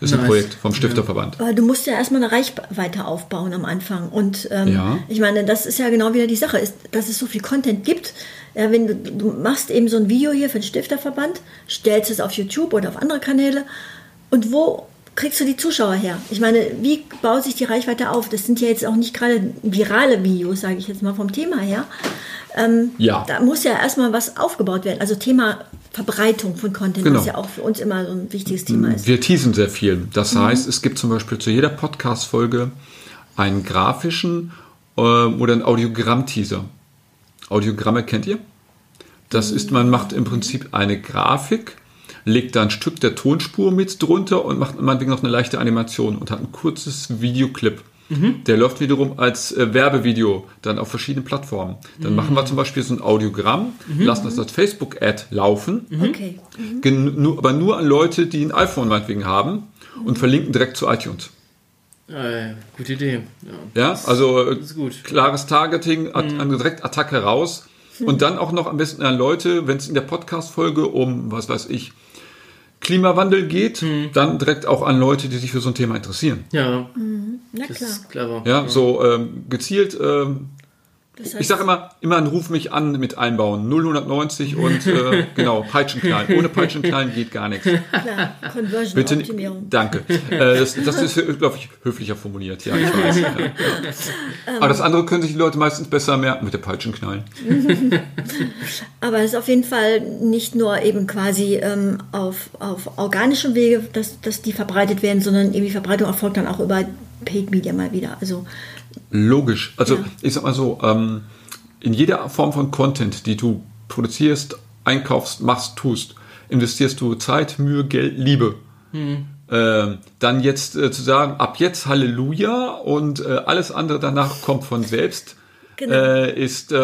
Das ist ein Nice. Projekt vom Stifterverband. Aber du musst ja erstmal eine Reichweite aufbauen am Anfang. Und ähm, Ja. ich meine, das ist ja genau wieder die Sache, ist, dass es so viel Content gibt. Ja, wenn du, du machst eben so ein Video hier für den Stifterverband, stellst es auf YouTube oder auf andere Kanäle und wo kriegst du die Zuschauer her? Ich meine, wie baut sich die Reichweite auf? Das sind ja jetzt auch nicht gerade virale Videos, sage ich jetzt mal vom Thema her. Ähm, Ja. Da muss ja erstmal was aufgebaut werden. Also Thema Verbreitung von Content, Genau. was ja auch für uns immer so ein wichtiges Thema ist. Wir teasen sehr viel. Das heißt, es gibt zum Beispiel zu jeder Podcast-Folge einen grafischen äh, oder einen Audiogramm-Teaser. Audiogramme kennt ihr? Das ist, man macht im Prinzip eine Grafik, legt da ein Stück der Tonspur mit drunter und macht meinetwegen noch eine leichte Animation und hat ein kurzes Videoclip. Der läuft wiederum als äh, Werbevideo dann auf verschiedenen Plattformen. Dann machen wir zum Beispiel so ein Audiogramm, lassen das als Facebook-Ad laufen Okay. Gen nur, aber nur an Leute, die ein iPhone meinetwegen haben und verlinken direkt zu iTunes. Äh, gute Idee. Ja. Ja, also ist gut. klares Targeting, at an direkt Attacke raus und dann auch noch am besten an Leute, wenn es in der Podcast-Folge um, was weiß ich, Klimawandel geht, dann direkt auch an Leute, die sich für so ein Thema interessieren. Ja, Na das klar. ist clever. Ja, so ähm, gezielt. Ähm, Das heißt, ich sage immer, immer Ruf mich an mit einbauen. 090 und äh, [laughs] genau, Peitschenknallen. Ohne Peitschenknallen geht gar nichts. klar, Conversion Bitte, Optimierung. danke. Äh, das, das ist, glaube ich, höflicher formuliert. Ja, ich weiß. Ja. Aber das andere können sich die Leute meistens besser merken mit der Peitschenknallen. [laughs] Aber es ist auf jeden Fall nicht nur eben quasi ähm, auf, auf organischem Wege, dass, dass die verbreitet werden, sondern eben die Verbreitung erfolgt dann auch über Paid Media mal wieder. Also Logisch. Also Ja. ich sag mal so, ähm, in jeder Form von Content, die du produzierst, einkaufst, machst, tust, investierst du Zeit, Mühe, Geld, Liebe. Ähm, dann jetzt äh, zu sagen, ab jetzt Halleluja und äh, alles andere danach kommt von selbst, Genau. äh, ist äh,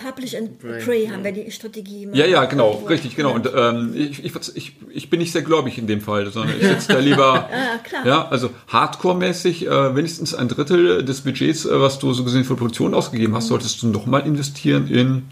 Publish and Pray haben wir die Strategie. ja, ja, genau, irgendwo richtig, genau. Und ähm, ich, ich, ich, ich bin nicht sehr gläubig in dem Fall, sondern ich sitze da lieber, Ja, [laughs] klar. ja, also Hardcore-mäßig, äh, wenigstens ein Drittel des Budgets, äh, was du so gesehen für Produktion ausgegeben Mhm. hast, solltest du nochmal investieren in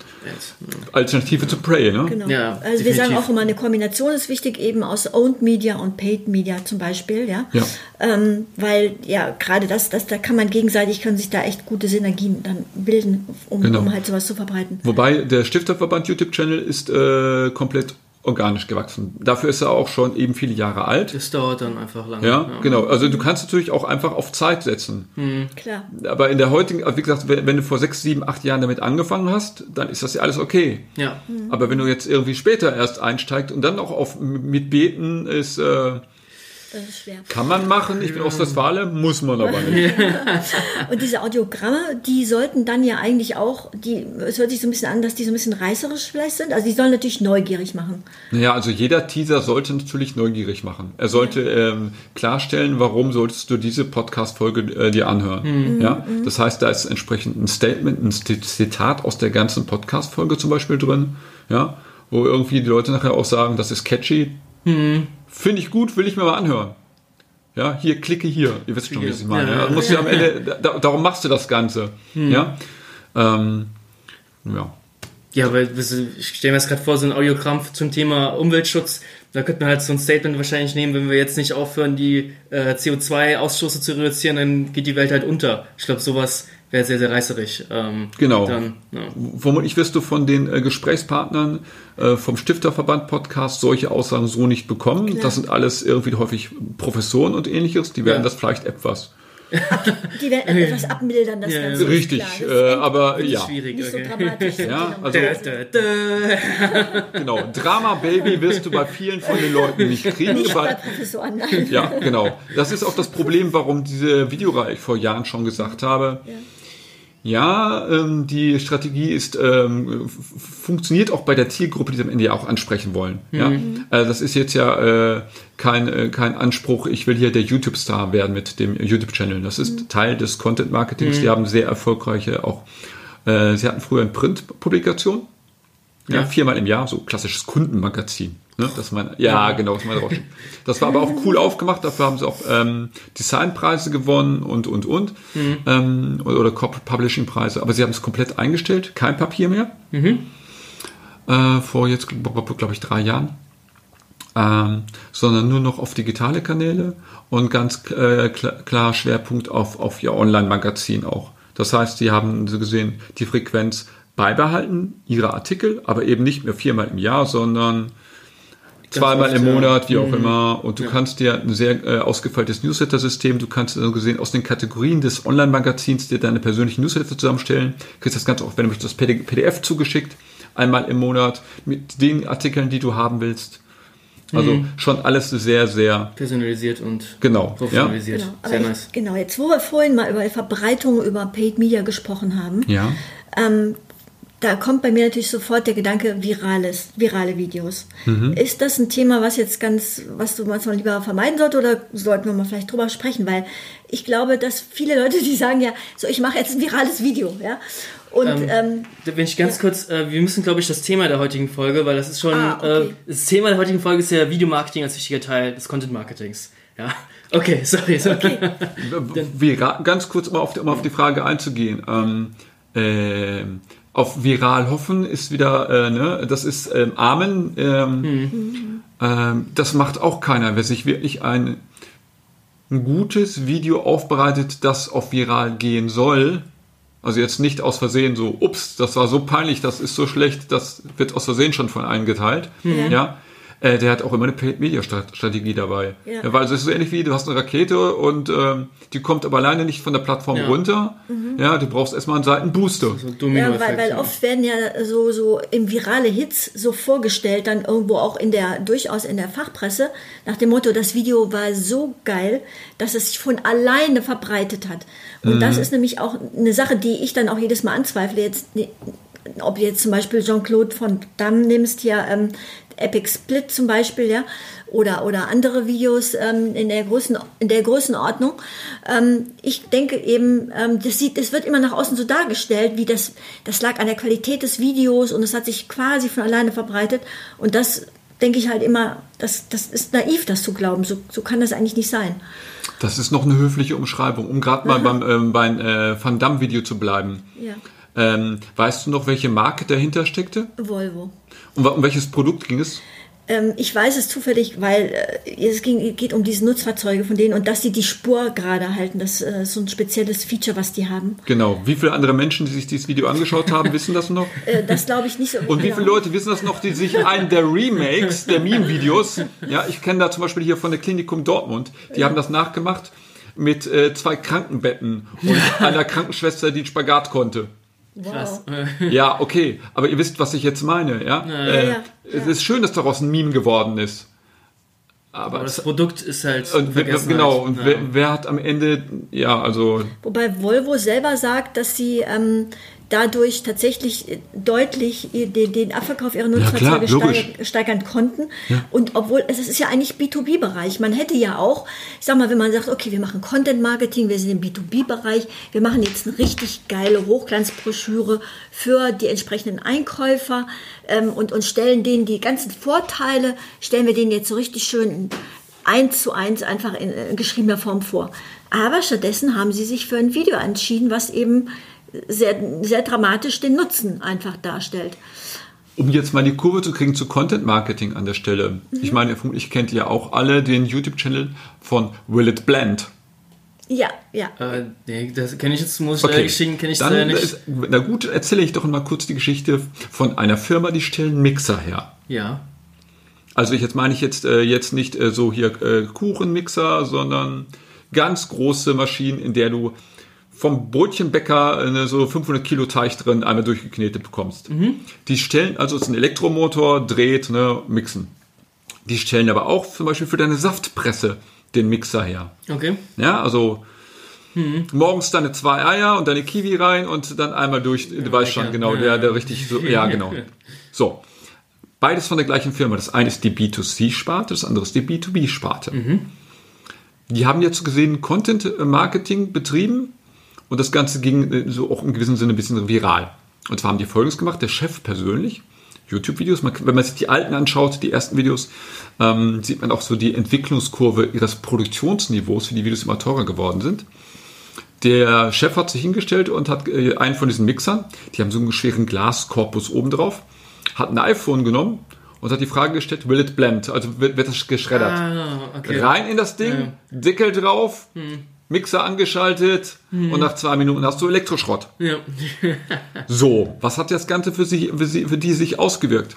Alternative zu Prey, ne? Genau. Ja, also wir sagen definitiv. auch immer, eine Kombination ist wichtig, eben aus Owned Media und Paid Media zum Beispiel, ja. Ja. Ähm, weil ja gerade das, das, da kann man gegenseitig, können sich da echt gute Synergien dann bilden, um, Genau. um halt sowas zu verbreiten. Wobei der Stifterverband YouTube-Channel ist äh, komplett organisch gewachsen. Dafür ist er auch schon eben viele Jahre alt. Das dauert dann einfach lange. Ja, genau. Also du kannst natürlich auch einfach auf Zeit setzen. Klar. Aber in der heutigen, wie gesagt, wenn, wenn du vor sechs, sieben, acht Jahren damit angefangen hast, dann ist das ja alles okay. Ja. Aber wenn du jetzt irgendwie später erst einsteigst und dann noch auf mit Beten ist, äh, Das ist schwer. kann man machen. Ich bin aus Westfalen, muss man aber nicht. [laughs] Und diese Audiogramme, die sollten dann ja eigentlich auch, die, es hört sich so ein bisschen an, dass die so ein bisschen reißerisch vielleicht sind. Also die sollen natürlich neugierig machen. Naja, also jeder Teaser sollte natürlich neugierig machen. Er sollte ähm, klarstellen, warum solltest du diese Podcast-Folge äh, dir anhören. Ja, das heißt, da ist entsprechend ein Statement, ein Zi- Zitat aus der ganzen Podcast-Folge zum Beispiel drin. Ja, wo irgendwie die Leute nachher auch sagen, das ist catchy. Finde ich gut, will ich mir mal anhören. Ja, hier, klicke hier. Ihr wisst schon, wie ich meine. Ja, Ja, musst ja am Ende, da, darum machst du das Ganze. Ja, ähm, ja. Ja, aber ich stelle mir das gerade vor, so ein Audiogramm zum Thema Umweltschutz. Da könnte man halt so ein Statement wahrscheinlich nehmen, wenn wir jetzt nicht aufhören, die äh, CO2-Ausstoße zu reduzieren, dann geht die Welt halt unter. Ich glaube, sowas wäre sehr, sehr reißerig. Ähm, Genau. Dann, ja. Vermutlich wirst du von den äh, Gesprächspartnern äh, vom Stifterverband Podcast solche Aussagen so nicht bekommen. Klar. Das sind alles irgendwie häufig Professoren und ähnliches. Die werden Ja. das vielleicht etwas. [laughs] Die werden etwas abmildern, das Ja, Ganze. ist Richtig, klar. Das äh, ist aber ja, Schwierig, nicht so okay. dramatisch. sind Ja, also-. Da, da, da. genau. Drama Baby wirst du bei vielen von den Leuten nicht kriegen. Nicht bei Weil, Professoren, nein. ja, genau. Das ist auch das Problem, warum diese Videoreihe ich vor Jahren schon gesagt habe. Ja, ähm, die Strategie ist ähm, funktioniert auch bei der Zielgruppe, die sie am Ende ja auch ansprechen wollen. Ja, äh, das ist jetzt ja äh, kein äh, kein Anspruch. Ich will hier der YouTube-Star werden mit dem YouTube-Channel. Das ist Teil des Content-Marketings. Die haben sehr erfolgreiche auch. Äh, sie hatten früher eine Print-Publikation. Ja, Ja. viermal im Jahr, so klassisches Kundenmagazin. Ne? Das mein, ja, genau, das ist mein Rauschen. Das war aber auch cool aufgemacht, dafür haben sie auch ähm, Designpreise gewonnen und, und, und. Ähm, oder, Corporate Publishing Preise, aber sie haben es komplett eingestellt, kein Papier mehr. Äh, vor jetzt, glaube ich, drei Jahren. Ähm, sondern nur noch auf digitale Kanäle und ganz äh, klar, klar Schwerpunkt auf, auf ihr Online-Magazin auch. Das heißt, sie haben so gesehen die Frequenz beibehalten, ihre Artikel, aber eben nicht mehr viermal im Jahr, sondern zweimal im ja. Monat, wie auch immer. Und du kannst dir ein sehr äh, ausgefeiltes Newsletter-System, du kannst so gesehen aus den Kategorien des Online-Magazins dir deine persönlichen Newsletter zusammenstellen. Kriegst das Ganze auch, wenn du möchtest, das PDF zugeschickt, einmal im Monat mit den Artikeln, die du haben willst. Also schon alles sehr, sehr Personalisiert und genau. Ja? professionalisiert. Genau, aber Sehr ich, nice. genau, jetzt wo wir vorhin mal über Verbreitung über Paid Media gesprochen haben, ja. ähm, da kommt bei mir natürlich sofort der Gedanke virales, virale Videos. Mhm. Ist das ein Thema, was jetzt ganz, was du was man lieber vermeiden sollte oder sollten wir mal vielleicht drüber sprechen? Weil ich glaube, dass viele Leute, die sagen ja, so ich mache jetzt ein virales Video, ja. Und Ähm, ähm, Da bin ich ganz ja. kurz, äh, wir müssen, glaube ich, das Thema der heutigen Folge, weil das ist schon, Ah, okay. äh, das Thema der heutigen Folge ist ja Videomarketing als wichtiger Teil des Content-Marketings. Ja, [laughs] okay, sorry. sorry. Vira [laughs] ganz kurz mal auf die, um auf die Frage einzugehen. Ähm, ähm, auf viral hoffen ist wieder, äh, ne, das ist ähm, Amen. Ähm, Ähm, das macht auch keiner. Wer sich wirklich ein, ein gutes Video aufbereitet, das auf viral gehen soll, also jetzt nicht aus Versehen so, ups, das war so peinlich, das ist so schlecht, das wird aus Versehen schon von allen geteilt. Ja. Ja. Äh, der hat auch immer eine Paid-Media-Strategie dabei. Ja. Ja, weil es ist so ähnlich wie, du hast eine Rakete und ähm, die kommt aber alleine nicht von der Plattform Ja. runter. Ja, du brauchst erstmal einen Seitenbooster. So Ja, Domino-Effekt. weil, weil ja. oft werden ja so, so im virale Hits so vorgestellt, dann irgendwo auch in der, durchaus in der Fachpresse, nach dem Motto, das Video war so geil, dass es sich von alleine verbreitet hat. Und das ist nämlich auch eine Sache, die ich dann auch jedes Mal anzweifle. Jetzt, ob du jetzt zum Beispiel Jean-Claude von Damme nimmst, hier ähm, Epic Split zum Beispiel, ja, oder, oder andere Videos ähm, in, der Größen, in der Größenordnung. Ähm, ich denke eben, ähm, das, sieht, das wird immer nach außen so dargestellt, wie das, das lag an der Qualität des Videos und es hat sich quasi von alleine verbreitet. Und das denke ich halt immer, das, das ist naiv, das zu glauben. So, so kann das eigentlich nicht sein. Das ist noch eine höfliche Umschreibung, um gerade mal beim, ähm, beim äh, Van Damme-Video zu bleiben. Ja. Ähm, weißt du noch, welche Marke dahinter steckte? Volvo. Wa- um welches Produkt ging es? Ähm, ich weiß es zufällig, weil äh, es ging, geht um diese Nutzfahrzeuge von denen und dass sie die Spur gerade halten. Das äh, ist so ein spezielles Feature, was die haben. Genau. Wie viele andere Menschen, die sich dieses Video angeschaut haben, wissen das noch? Äh, das glaube ich nicht so. Und wie genau. viele Leute wissen das noch, die sich einen der Remakes, der Meme-Videos, ja, ich kenne da zum Beispiel hier von der Klinikum Dortmund, die haben das nachgemacht mit äh, zwei Krankenbetten und [laughs] einer Krankenschwester, die einen Spagat konnte. Krass. Ja, okay, aber ihr wisst, was ich jetzt meine, ja? Äh, ja, Es ist schön, dass daraus ein Meme geworden ist. Aber, Aber das Produkt ist halt und genau, und Ja. wer, wer hat am Ende, ja, also Wobei Volvo selber sagt, dass sie ähm, dadurch tatsächlich äh, deutlich äh, den, den Abverkauf ihrer Nutzfahrzeuge logisch. steigern, konnten. Und obwohl, es ist ja eigentlich B2B-Bereich. Man hätte ja auch, ich sag mal, wenn man sagt, okay, wir machen Content-Marketing, wir sind im B2B-Bereich, wir machen jetzt eine richtig geile Hochglanzbroschüre für die entsprechenden Einkäufer ähm, und, und stellen denen die ganzen Vorteile, stellen wir denen jetzt so richtig schön eins zu eins einfach in, äh, geschriebener Form vor. Aber stattdessen haben sie sich für ein Video entschieden, was eben sehr, sehr dramatisch den Nutzen einfach darstellt. Um jetzt mal die Kurve zu kriegen zu Content Marketing an der Stelle. Ich meine, vermutlich kennt ihr auch alle den YouTube-Channel von Will It Blend. Ja, ja. Äh, nee, das kenne ich jetzt, muss ich Okay, leider gestehen, kenne ich dann nicht. Ist, na gut, erzähle ich doch mal kurz die Geschichte von einer Firma, die stellen Mixer her. ja. Also ich jetzt meine ich jetzt äh, jetzt nicht äh, so hier äh, Kuchenmixer, sondern ganz große Maschinen, in der du vom Brötchenbäcker äh, so 500 Kilo Teig drin einmal durchgeknetet bekommst. Die stellen also es ist ein Elektromotor, dreht, ne, mixen. Die stellen aber auch zum Beispiel für deine Saftpresse den Mixer her. Okay. Ja, also morgens deine zwei Eier und deine Kiwi rein und dann einmal durch, du weißt schon, genau, Ja. der, der richtig so, ja, genau. [laughs] So. Beides von der gleichen Firma. Das eine ist die B2C-Sparte, das andere ist die B2B-Sparte. Die haben jetzt gesehen Content-Marketing betrieben und das Ganze ging äh, so auch im gewissen Sinne ein bisschen viral. Und zwar haben die Folgendes gemacht, der Chef persönlich, YouTube-Videos, wenn man sich die alten anschaut, die ersten Videos, ähm, sieht man auch so die Entwicklungskurve ihres Produktionsniveaus, wie die Videos immer teurer geworden sind. Der Chef hat sich hingestellt und hat äh, einen von diesen Mixern, die haben so einen schweren Glaskorpus oben drauf, hat ein iPhone genommen und hat die Frage gestellt, will it blend? Also wird, wird das geschreddert? Ah, okay. Rein in das Ding, Deckel drauf, Mixer angeschaltet und nach zwei Minuten hast du Elektroschrott. Ja. [laughs] So, was hat das Ganze für, sich, für, sie, für die sich ausgewirkt?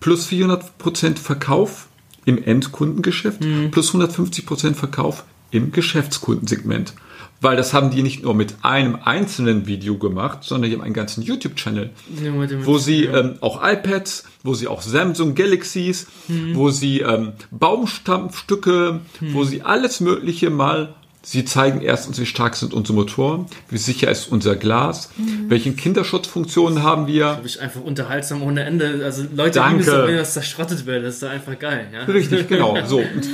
Plus 400% Verkauf im Endkundengeschäft, plus 150% Verkauf im Geschäftskundensegment. Weil das haben die nicht nur mit einem einzelnen Video gemacht, sondern die haben einen ganzen YouTube-Channel, Ja, wo sie ähm, auch iPads, wo sie auch Samsung Galaxies, wo sie ähm, Baumstammstücke, wo sie alles Mögliche mal. Sie zeigen erstens, wie stark sind unsere Motoren, wie sicher ist unser Glas, welche Kinderschutzfunktionen haben wir. Wirklich einfach unterhaltsam ohne Ende. Also Leute Danke. lieben es wenn das zerschrottet wird. Das ist doch einfach geil. Ja? Richtig, genau. So. Und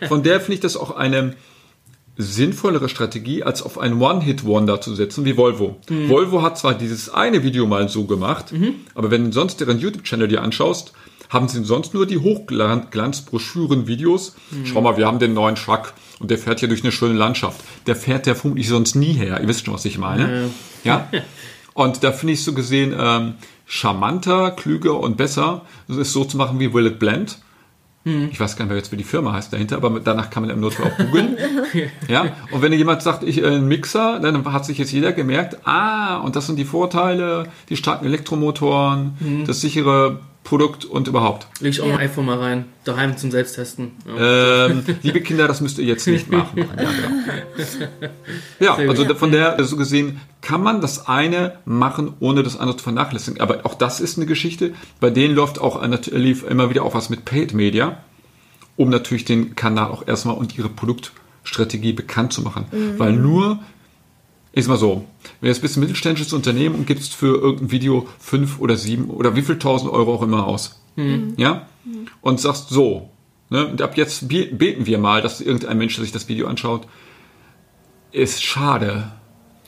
[laughs] von der finde ich das auch eine sinnvollere Strategie, als auf einen One-Hit-Wonder zu setzen wie Volvo. Volvo hat zwar dieses eine Video mal so gemacht, aber wenn du sonst deren YouTube-Channel dir anschaust, haben sie sonst nur die Hochglanzbroschüren-Videos. Schau mal, wir haben den neuen Truck und der fährt hier durch eine schöne Landschaft. Der fährt der vermutlich sonst nie her. Ihr wisst schon, was ich meine. Ja? [laughs] Und da finde ich so gesehen ähm, charmanter, klüger und besser, es so zu machen wie Will It Blend. Ich weiß gar nicht mehr jetzt, wie die Firma heißt dahinter, aber danach kann man im Notfall auch googeln. [laughs] ja, und wenn jemand sagt, ich äh, ein Mixer, dann hat sich jetzt jeder gemerkt, ah, und das sind die Vorteile, die starken Elektromotoren, das sichere Produkt und überhaupt. Leg ich auch Ja. ein iPhone mal rein, daheim zum Selbsttesten. Ja. Ähm, liebe Kinder, das müsst ihr jetzt nicht [laughs] machen. Ja, genau. ja also von der, so gesehen, kann man das eine machen, ohne das andere zu vernachlässigen. Aber auch das ist eine Geschichte. Bei denen läuft auch äh, lief immer wieder auch was mit Paid Media, um natürlich den Kanal auch erstmal und ihre Produktstrategie bekannt zu machen. Weil nur, ist mal so, wenn jetzt bist ein mittelständisches Unternehmen und gibst für irgendein Video fünf oder sieben oder wie viel tausend Euro auch immer aus. Ja? Und sagst so, ne? und ab jetzt be- beten wir mal, dass irgendein Mensch sich das Video anschaut. Ist schade.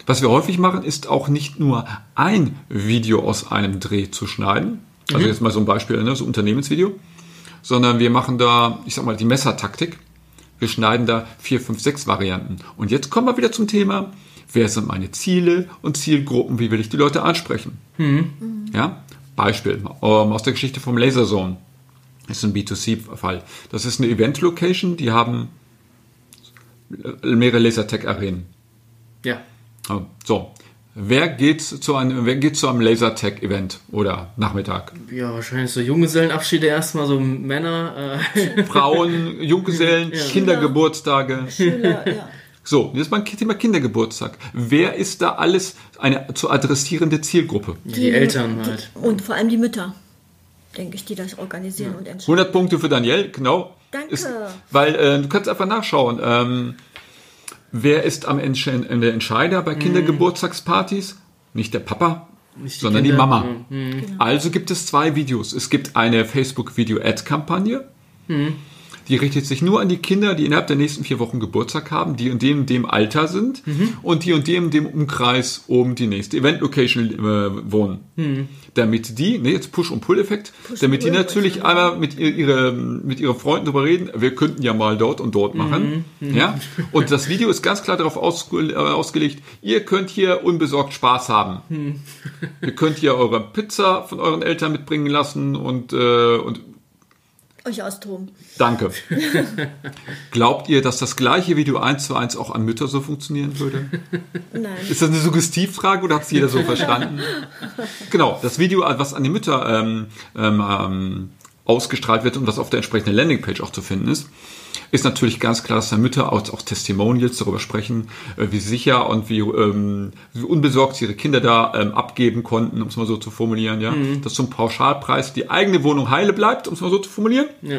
Was wir häufig machen, ist auch nicht nur ein Video aus einem Dreh zu schneiden. Also jetzt mal so ein Beispiel, ne? so ein Unternehmensvideo. Sondern wir machen da, ich sag mal, die Messertaktik. Wir schneiden da vier, fünf, sechs Varianten. Und jetzt kommen wir wieder zum Thema, wer sind meine Ziele und Zielgruppen, wie will ich die Leute ansprechen? Ja? Beispiel ähm, aus der Geschichte vom Laserzone. Das ist ein B2C-Fall. Das ist eine Event-Location, die haben mehrere Lasertech-Arenen. ja. So, wer geht zu einem, wer geht zu einem Lasertech-Event oder Nachmittag? Ja, wahrscheinlich so Junggesellenabschiede erstmal, so Männer. Äh, Frauen, [laughs] Junggesellen, Kindergeburtstage. Schüler, ja. So, jetzt mal Thema Kindergeburtstag. Wer ist da alles eine zu adressierende Zielgruppe? die, Eltern halt. Und vor allem die Mütter, denke ich, die das organisieren und entscheiden. 100 Punkte für Daniel, genau. Danke. weil äh, du kannst einfach nachschauen. Ähm, wer ist am Ende der Entscheider bei Kindergeburtstagspartys? Nicht der Papa, die sondern die Kinder. Mama. Mhm. Also gibt es zwei Videos. Es gibt eine Facebook-Video-Ad-Kampagne. Die richtet sich nur an die Kinder, die innerhalb der nächsten vier Wochen Geburtstag haben, die in dem, dem Alter sind und die und dem, dem Umkreis um die nächste Event-Location äh, wohnen. Damit die, ne, jetzt Push- und Pull-Effekt, damit die natürlich einmal mit, ihr, ihre, mit ihren Freunden darüber reden, wir könnten ja mal dort und dort machen. Ja? [laughs] Und das Video ist ganz klar darauf ausge, äh, ausgelegt, ihr könnt hier unbesorgt Spaß haben. Ihr könnt hier eure Pizza von euren Eltern mitbringen lassen und, äh, und Euch austoben. danke. [laughs] Glaubt ihr, dass das gleiche Video eins zu eins auch an Mütter so funktionieren würde? Nein. Ist das eine Suggestivfrage oder hat es jeder so [laughs] verstanden? genau, das Video, was an die Mütter ähm, ähm, ausgestrahlt wird und was auf der entsprechenden Landingpage auch zu finden ist, ist natürlich ganz klar, dass da Mütter auch, auch Testimonials darüber sprechen, äh, wie sicher und wie, ähm, wie unbesorgt sie ihre Kinder da ähm, abgeben konnten, um es mal so zu formulieren, ja. Dass zum Pauschalpreis die eigene Wohnung heile bleibt, um es mal so zu formulieren, Ja.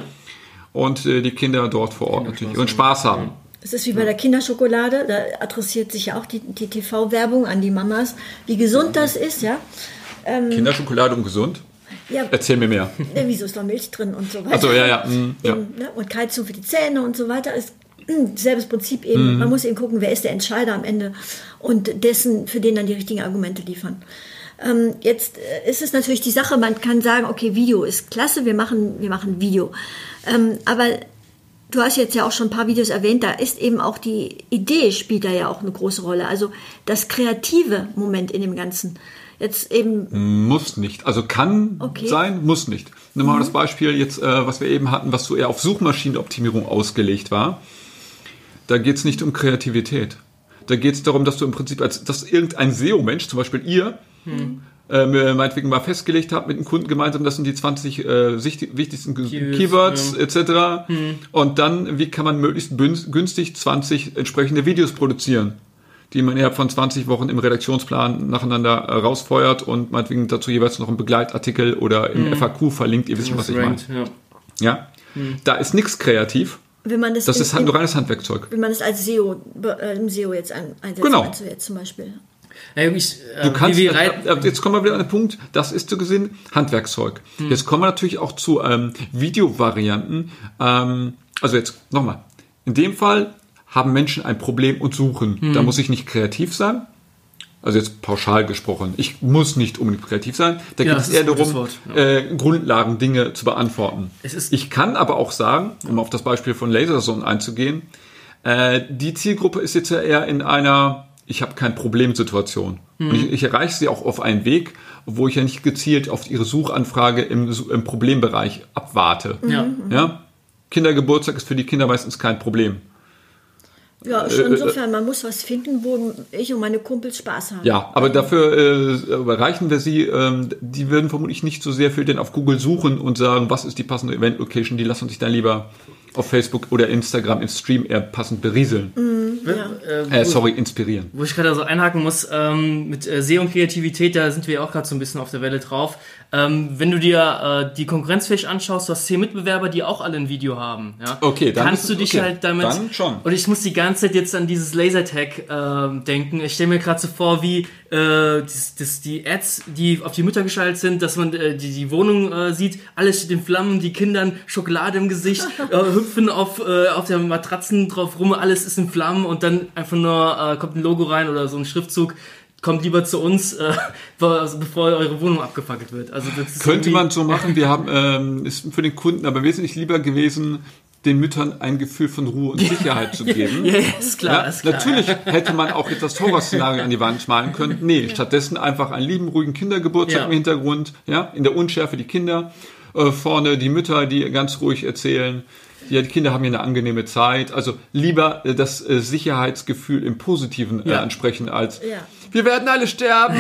und äh, die Kinder dort vor Ort natürlich Spaß ihren Spaß haben. Es ist wie bei der Kinderschokolade, da adressiert sich ja auch die, die TV-Werbung an die Mamas, wie gesund das ist, ja. Kinderschokolade und gesund? Ja, Erzähl mir mehr. äh, wieso ist da Milch drin und so weiter. Also ja, ja, mm, ja. Eben, ne? Und Kalzium für die Zähne und so weiter ist mm, selbes Prinzip eben. Mhm. Man muss eben gucken, wer ist der Entscheider am Ende und dessen, für den dann die richtigen Argumente liefern. Ähm, jetzt äh, ist es natürlich die Sache, man kann sagen, okay, Video ist klasse, wir machen, wir machen Video. Ähm, aber du hast jetzt ja auch schon ein paar Videos erwähnt, da ist eben auch die Idee spielt da ja auch eine große Rolle. Also das kreative Moment in dem Ganzen. Jetzt eben Muss nicht. Also kann Okay. sein, muss nicht. Nimm mal das Beispiel jetzt, äh, was wir eben hatten, was so eher auf Suchmaschinenoptimierung ausgelegt war. Da geht es nicht um Kreativität. Da geht es darum, dass du im Prinzip, als dass irgendein SEO-Mensch, zum Beispiel ihr, äh, meinetwegen mal festgelegt habt mit dem Kunden gemeinsam, das sind die 20 äh, wichtigsten Keywords, Keywords ja. etc. Und dann, wie kann man möglichst günstig 20 entsprechende Videos produzieren, die man innerhalb von 20 Wochen im Redaktionsplan nacheinander äh, rausfeuert und meinetwegen dazu jeweils noch einen Begleitartikel oder im FAQ verlinkt. Ihr wisst schon, was ich meine. Ja. Ja? Da ist nichts kreativ. wenn man das, Das in- ist halt nur reines Handwerkzeug. wenn man es als SEO, äh, im SEO jetzt ein, einsetzt, Genau. du jetzt zum Beispiel. Ja, ich, äh, Du kannst, äh, jetzt kommen wir wieder an den Punkt, das ist so gesehen Handwerkzeug. Jetzt kommen wir natürlich auch zu ähm, Videovarianten. Ähm, also jetzt nochmal. In dem Fall haben Menschen ein Problem und suchen. Da muss ich nicht kreativ sein. Also jetzt pauschal gesprochen. Ich muss nicht unbedingt kreativ sein. Da Ja, geht es eher darum, ja. äh, Grundlagen, Dinge zu beantworten. Ich kann aber auch sagen, um auf das Beispiel von Laserzone einzugehen, äh, die Zielgruppe ist jetzt ja eher in einer, ich habe keine Problemsituation. Und ich, ich erreiche sie auch auf einen Weg, wo ich ja nicht gezielt auf ihre Suchanfrage im, im Problembereich abwarte. Ja. Ja? Kindergeburtstag ist für die Kinder meistens kein Problem. Ja, schon insofern, man muss was finden, wo ich und meine Kumpels Spaß haben. Ja, aber dafür äh, erreichen wir sie. Ähm, die würden vermutlich nicht so sehr viel denn auf Google suchen und sagen, was ist die passende Event-Location. Die lassen sich dann lieber auf Facebook oder Instagram im Stream eher passend berieseln. Äh, Äh, wo- sorry, inspirieren. Wo ich gerade so einhaken muss, ähm, mit äh, SEO und Kreativität, da sind wir auch gerade so ein bisschen auf der Welle drauf. Ähm, wenn du dir äh, die konkurrenzfähig anschaust, du hast zehn Mitbewerber, die auch alle ein Video haben. Ja? Okay, dann Kannst ist- du dich okay, halt damit. dann schon. Und ich muss die ganze Zeit jetzt an dieses Lasertag ähm, denken. Ich stelle mir gerade so vor, wie äh, das, das, die Ads, die auf die Mütter geschaltet sind, dass man äh, die, die Wohnung äh, sieht, alles steht in Flammen, die Kindern Schokolade im Gesicht, [laughs] äh, hüpfen auf, äh, auf der Matratzen drauf rum, alles ist in Flammen und dann einfach nur äh, kommt ein Logo rein oder so ein Schriftzug. Kommt lieber zu uns, äh, [laughs] also bevor eure Wohnung abgefackelt wird. Also Könnte man so machen. Wir haben, ähm, ist für den Kunden aber wesentlich lieber gewesen, den Müttern ein Gefühl von Ruhe und Sicherheit zu [laughs] geben. Ja, ist klar, Ja, ist klar. natürlich hätte man auch jetzt das Horrorszenario an die Wand malen können. Nee, stattdessen einfach einen lieben, ruhigen Kindergeburtstag Ja. im Hintergrund, ja, in der Unschärfe die Kinder, äh, vorne die Mütter, die ganz ruhig erzählen. Ja, die Kinder haben hier eine angenehme Zeit. Also lieber äh, das äh, Sicherheitsgefühl im Positiven äh, Ja. ansprechen als Ja. wir werden alle sterben.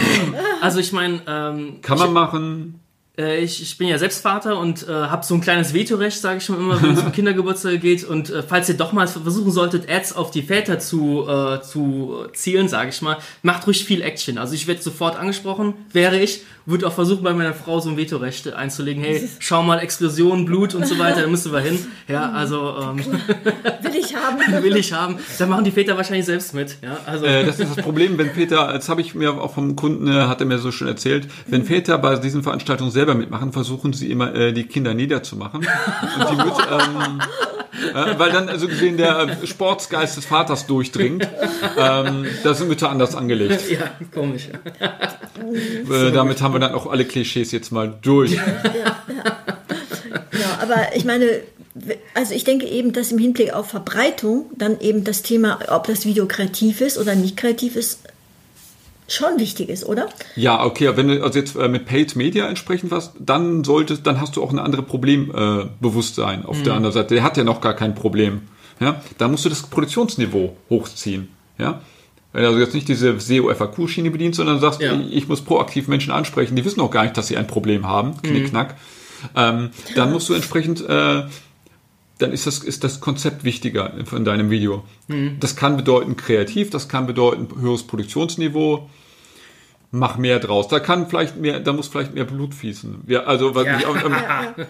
Also ich meine, ähm, Kann man machen. Äh, ich, ich bin ja selbst Vater und äh, habe so ein kleines Vetorecht, sage ich schon immer, wenn es um [laughs] Kindergeburtstage geht. Und äh, falls ihr doch mal versuchen solltet, Ads auf die Väter zu, äh, zu zielen, sage ich mal, macht ruhig viel Action. Also ich werde sofort angesprochen, wäre ich, würde auch versuchen, bei meiner Frau so ein Vetorecht einzulegen. Hey, schau mal, Explosion, Blut und so weiter, da müssen wir hin. [laughs] Ja, also ähm, [laughs] Will ich haben. will ich haben. Da machen die Väter wahrscheinlich selbst mit. Ja, also Äh, das ist das Problem, wenn Väter, das habe ich mir auch vom Kunden, äh, hat er mir so schön erzählt, wenn Väter bei diesen Veranstaltungen selber mitmachen, versuchen sie immer äh, die Kinder niederzumachen. Und die Mütter, ähm, äh, weil dann also gesehen der äh, Sportsgeist des Vaters durchdringt. Ähm, da sind Mütter anders angelegt. ja, komisch. Äh, damit haben wir dann auch alle Klischees jetzt mal durch. Ja, aber ich meine, also ich denke eben, dass im Hinblick auf Verbreitung dann eben das Thema, ob das Video kreativ ist oder nicht kreativ ist, schon wichtig ist, oder? Ja, okay, wenn du also jetzt äh, mit Paid Media entsprechend was, dann solltest, dann hast du auch ein anderes Problembewusstsein äh, auf der anderen Seite. Der hat ja noch gar kein Problem. Ja, da musst du das Produktionsniveau hochziehen. Ja, wenn du also jetzt nicht diese SEO-FAQ-Schiene bedienst, sondern sagst, Ja. ich, ich muss proaktiv Menschen ansprechen, die wissen auch gar nicht, dass sie ein Problem haben, knickknack. Ähm, dann musst du entsprechend, äh, dann ist das, ist das Konzept wichtiger von deinem Video. Das kann bedeuten kreativ, das kann bedeuten höheres Produktionsniveau, mach mehr draus. Da kann vielleicht mehr, da muss vielleicht mehr Blut fließen. Wir, also, was Ja. ich auch, ähm,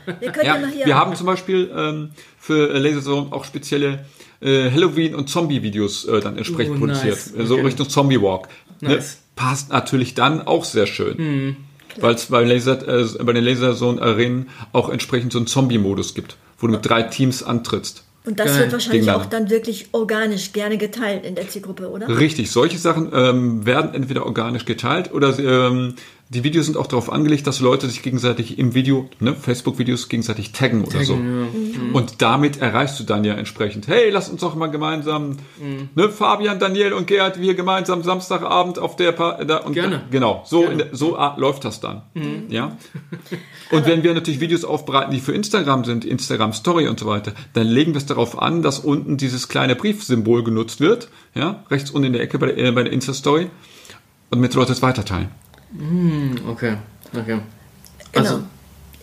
[laughs] Wir ja, ja, hier. wir haben zum Beispiel ähm, für Laserzone auch spezielle äh, Halloween- und Zombie-Videos äh, dann entsprechend nice. produziert. So Okay. Richtung Zombie-Walk. Ne? Nice. Passt natürlich dann auch sehr schön. Mhm. Weil es bei, Laser, äh, bei den Laserzone-Arenen auch entsprechend so einen Zombie-Modus gibt, wo du mit drei Teams antrittst. Und das Geil. wird wahrscheinlich auch dann wirklich organisch gerne geteilt in der Zielgruppe, oder? Richtig, solche Sachen ähm, werden entweder organisch geteilt oder ähm, die Videos sind auch darauf angelegt, dass Leute sich gegenseitig im Video, ne, Facebook-Videos gegenseitig taggen oder so. Und damit erreichst du dann ja entsprechend, hey, lass uns doch mal gemeinsam, ne, Fabian, Daniel und Gerd, wir gemeinsam Samstagabend auf der pa da, und Gerne. Da, genau, so, Gerne. In der, so ah, läuft das dann. Ja. Und wenn wir natürlich Videos aufbereiten, die für Instagram sind, Instagram Story und so weiter, dann legen wir es darauf an, dass unten dieses kleine Briefsymbol genutzt wird, ja, rechts unten in der Ecke bei der, äh, bei der Insta-Story, und mit Leute es weiterteilen. Okay, okay. Genau. Also,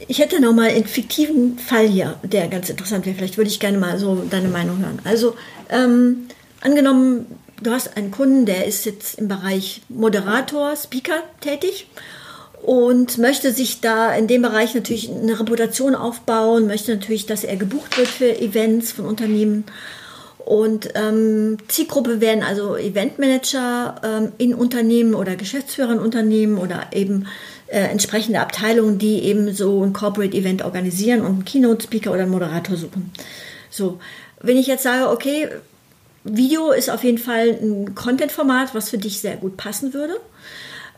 ich hätte noch mal einen fiktiven Fall hier, der ganz interessant wäre. Vielleicht würde ich gerne mal so deine Meinung hören. Also ähm, angenommen, du hast einen Kunden, der ist jetzt im Bereich Moderator, Speaker tätig und möchte sich da in dem Bereich natürlich eine Reputation aufbauen, möchte natürlich, dass er gebucht wird für Events von Unternehmen. Und ähm, Zielgruppe wären also Eventmanager ähm, in Unternehmen oder Geschäftsführer in Unternehmen oder eben äh, entsprechende Abteilungen, die eben so ein Corporate Event organisieren und einen Keynote-Speaker oder einen Moderator suchen. So, wenn ich jetzt sage, okay, Video ist auf jeden Fall ein Content-Format, was für dich sehr gut passen würde.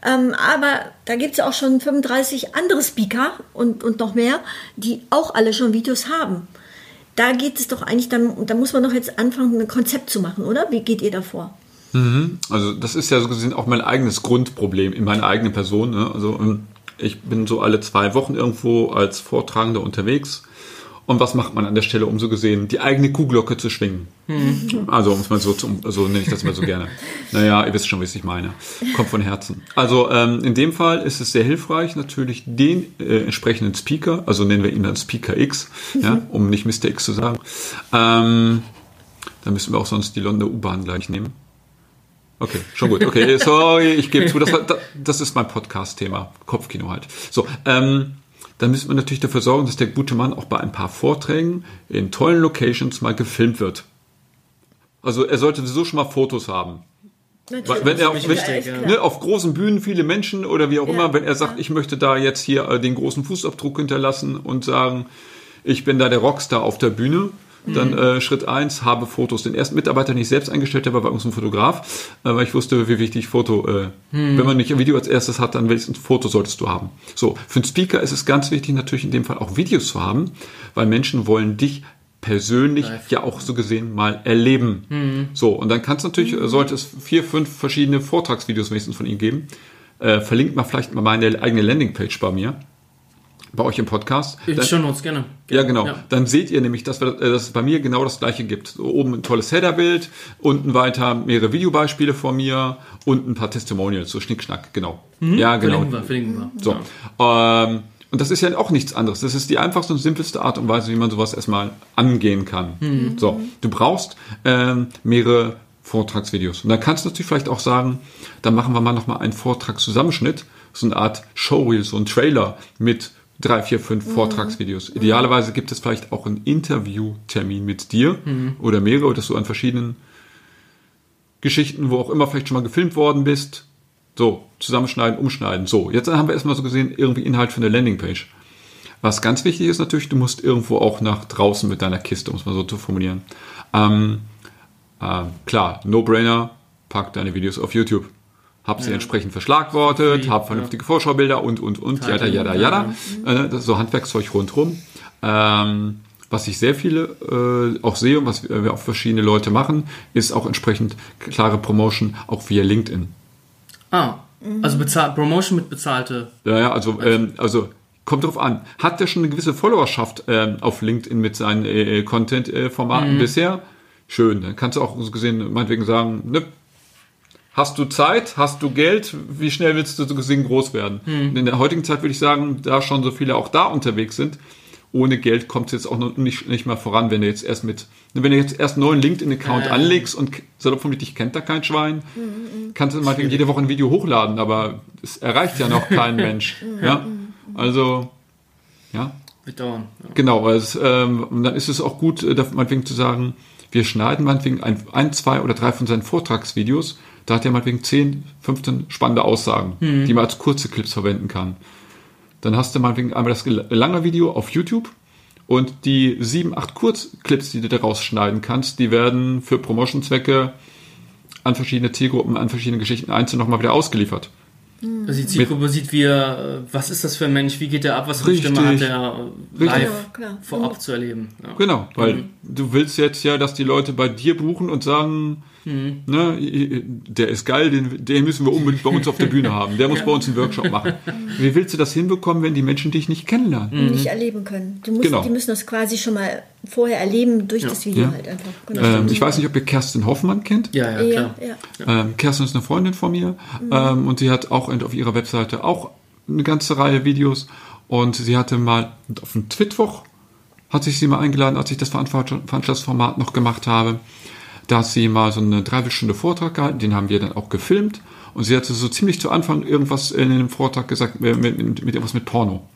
Ähm, aber da gibt es ja auch schon 35 andere Speaker und, und noch mehr, die auch alle schon Videos haben. Da geht es doch eigentlich dann, da muss man doch jetzt anfangen, ein Konzept zu machen, oder? Wie geht ihr da vor? Also das ist ja so gesehen auch mein eigenes Grundproblem in meiner eigenen Person. Ne? Also ähm, ich bin so alle zwei Wochen irgendwo als Vortragender unterwegs. Und was macht man an der Stelle, um so gesehen die eigene Kuhglocke zu schwingen? Also, um es mal so, zum, so nenne ich das mal so gerne. [laughs] Naja, ihr wisst schon, was ich meine. Kommt von Herzen. Also ähm, in dem Fall ist es sehr hilfreich, natürlich den äh, entsprechenden Speaker, also nennen wir ihn dann Speaker X, ja, um nicht Mr. X zu sagen. Ähm, dann müssen wir auch sonst die Londoner U-Bahn gleich nehmen. Okay, schon gut. Okay, [laughs] sorry, ich gebe zu, das, das ist mein Podcast-Thema. Kopfkino halt. So, ähm, dann müssen wir natürlich dafür sorgen, dass der gute Mann auch bei ein paar Vorträgen in tollen Locations mal gefilmt wird. Also er sollte sowieso schon mal Fotos haben. Natürlich. Wenn er auf, wichtig, ja. ne, auf großen Bühnen viele Menschen oder wie auch Ja. immer, wenn er sagt, ich möchte da jetzt hier äh, den großen Fußabdruck hinterlassen und sagen, ich bin da der Rockstar auf der Bühne, dann Mhm. äh, Schritt eins habe Fotos. Den ersten Mitarbeiter, den ich selbst eingestellt habe, war bei uns ein Fotograf, äh, weil ich wusste, wie wichtig Foto, äh, Mhm. wenn man nicht ein Video als erstes hat, dann wenigstens ein Foto solltest du haben. So, für einen Speaker ist es ganz wichtig, natürlich in dem Fall auch Videos zu haben, weil Menschen wollen dich persönlich Live. ja auch so gesehen mal erleben. So, und dann kannst du natürlich, äh, sollte es vier, fünf verschiedene Vortragsvideos wenigstens von ihm geben. Äh, verlinkt mal vielleicht mal meine eigene Landingpage bei mir, bei euch im Podcast. In Dann- Show Notes, gerne. ja, genau. Ja. Dann seht ihr nämlich, dass, wir, äh, dass es bei mir genau das gleiche gibt. So, oben ein tolles Headerbild, unten weiter mehrere Videobeispiele von mir und ein paar Testimonials, so Schnickschnack, genau. Ja, genau. Verlinken wir, verlinken wir. So. Ja. Ähm, und das ist ja auch nichts anderes. Das ist die einfachste und simpelste Art und Weise, wie man sowas erstmal angehen kann. So, du brauchst ähm, mehrere Vortragsvideos. Und dann kannst du natürlich vielleicht auch sagen, dann machen wir mal nochmal einen Vortragszusammenschnitt, so eine Art Showreel, so ein Trailer mit drei, vier, fünf Vortragsvideos. Idealerweise gibt es vielleicht auch einen Interviewtermin mit dir oder mehrere, dass du an verschiedenen Geschichten, wo auch immer vielleicht schon mal gefilmt worden bist, so, zusammenschneiden, umschneiden. So, jetzt haben wir erstmal so gesehen irgendwie Inhalt von der Landingpage. Was ganz wichtig ist natürlich, du musst irgendwo auch nach draußen mit deiner Kiste, um es mal so zu formulieren. Ähm, äh, klar, No-Brainer, pack deine Videos auf YouTube. Hab sie entsprechend verschlagwortet, Free, hab vernünftige Vorschaubilder und, und, und, jada, jada, jada. Äh, das ist so Handwerkszeug rundherum. Ähm, was ich sehr viele äh, auch sehe und was wir auch verschiedene Leute machen, ist auch entsprechend klare Promotion auch via LinkedIn. Ah, also bezahlt, Promotion mit bezahlte. Ja, ja, also, ähm, also kommt drauf an. Hat der schon eine gewisse Followerschaft ähm, auf LinkedIn mit seinen äh, Content-Formaten bisher? Schön. Dann kannst du auch so gesehen meinetwegen sagen, ne, hast du Zeit, hast du Geld, wie schnell willst du so gesehen groß werden? Und in der heutigen Zeit würde ich sagen, da schon so viele auch da unterwegs sind, ohne Geld kommt es jetzt auch noch nicht, nicht mal voran, wenn du jetzt erst mit, wenn du jetzt erst einen neuen LinkedIn-Account Äh. anlegst und salopp von dich kennt da kein Schwein, kannst du meinetwegen jede Woche ein Video hochladen, aber es erreicht ja noch kein [laughs] Mensch. Ja, also, ja, Wird dauern. Ja. Genau, also, ähm, und dann ist es auch gut, äh, meinetwegen zu sagen, wir schneiden meinetwegen ein, ein, zwei oder drei von seinen Vortragsvideos. Da hat er meinetwegen 10, 15 spannende Aussagen, die man als kurze Clips verwenden kann. Dann hast du meinetwegen einmal das lange Video auf YouTube und die sieben, acht Kurzclips, die du daraus schneiden kannst, die werden für Promotion-Zwecke an verschiedene Zielgruppen, an verschiedene Geschichten einzeln nochmal wieder ausgeliefert. Also die Zielgruppe sieht, wie er, was ist das für ein Mensch, wie geht der ab, was für eine Richtig. Stimme hat er live Ja, vorab zu erleben. Ja. Genau, weil du willst jetzt ja, dass die Leute bei dir buchen und sagen, ne, der ist geil, den, den müssen wir unbedingt bei uns auf der Bühne haben. Der muss [laughs] bei uns einen Workshop machen. Wie willst du das hinbekommen, wenn die Menschen dich nicht kennenlernen? nicht erleben können. Du musst, Genau. Die müssen das quasi schon mal vorher erleben durch das Video Ja. halt einfach. Genau. Ähm, ich weiß nicht, ob ihr Kerstin Hoffmann kennt. Ja, ja, ja, klar. ja. Ähm, Kerstin ist eine Freundin von mir ähm, und sie hat auch auf ihrer Webseite auch eine ganze Reihe Videos und sie hatte mal auf dem Twitwoch hat sich sie mal eingeladen, als ich das Veranstalt- Veranstaltungsformat noch gemacht habe. Da hat sie mal so eine Dreiviertelstunde Vortrag gehalten, den haben wir dann auch gefilmt und sie hatte so ziemlich zu Anfang irgendwas in dem Vortrag gesagt äh, mit, mit, mit irgendwas mit Porno.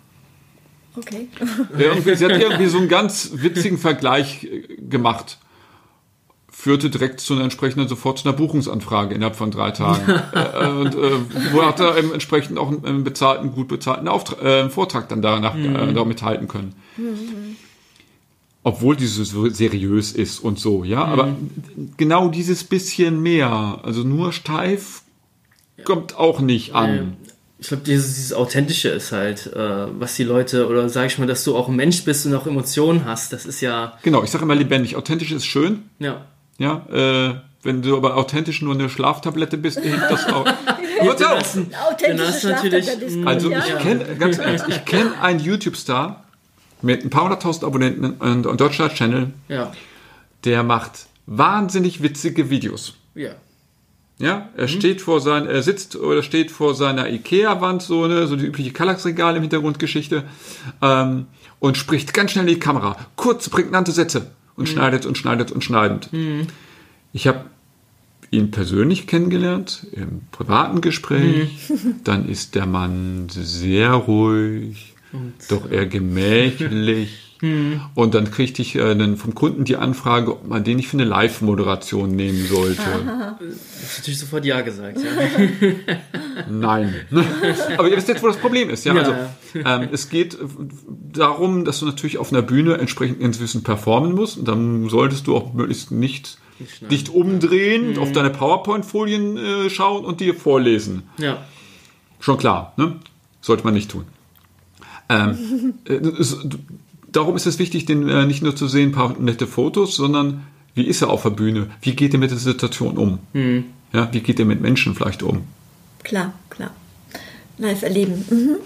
Okay. Irgendwie, sie hat irgendwie so einen ganz witzigen Vergleich äh, gemacht. Führte direkt zu einer entsprechenden, sofort zu einer Buchungsanfrage innerhalb von drei Tagen. [laughs] äh, und äh, wo hat er eben entsprechend auch einen, bezahlten, gut bezahlten Auftrag, äh, Vortrag dann danach äh, damit halten können. Obwohl dieses so seriös ist und so, ja. Aber genau dieses bisschen mehr, also nur steif, kommt auch nicht an. Ich glaube, dieses, dieses Authentische ist halt, äh, was die Leute, oder sage ich mal, dass du auch ein Mensch bist und auch Emotionen hast, das ist ja, Genau, ich sage immer lebendig. Authentisch ist schön, ja, Ja, äh, Wenn du aber authentisch nur eine Schlaftablette bist, hilft das auch. [laughs] Hört auf! dann hast du natürlich-. Also ja. ich kenne, ganz ehrlich, ich kenne einen YouTube-Star mit ein paar hunderttausend Abonnenten und einem deutscher Channel, Ja. der macht wahnsinnig witzige Videos. Ja. Ja, er steht vor sein, er sitzt oder steht vor seiner Ikea-Wand, so eine, so die übliche Kallax-Regal im Hintergrundgeschichte, ähm, und spricht ganz schnell in die Kamera. Kurz, prägnante Sätze. Und schneidet und schneidet und schneidet. Ich habe ihn persönlich kennengelernt, im privaten Gespräch. [laughs] Dann ist der Mann sehr ruhig, doch eher gemächlich. [laughs] Und dann kriegte ich äh, dann vom Kunden die Anfrage, ob man den nicht für eine Live-Moderation nehmen sollte. [laughs] Du hast natürlich sofort Ja gesagt. Ja. [laughs] Nein. Aber ihr wisst jetzt, wo das Problem ist. Ja? Ja, also, ja. Ähm, es geht äh, darum, dass du natürlich auf einer Bühne entsprechend ins Wissen performen musst. Und dann solltest du auch möglichst nicht schneiden. dich umdrehen, auf deine PowerPoint-Folien äh, schauen und dir vorlesen. ja. Schon klar, ne? Sollte man nicht tun. Ähm, äh, es, darum ist es wichtig, den äh, nicht nur zu sehen, ein paar nette Fotos, sondern wie ist er auf der Bühne? Wie geht er mit der Situation um? Ja, wie geht er mit Menschen vielleicht um? Klar, klar. Live erleben. Mhm.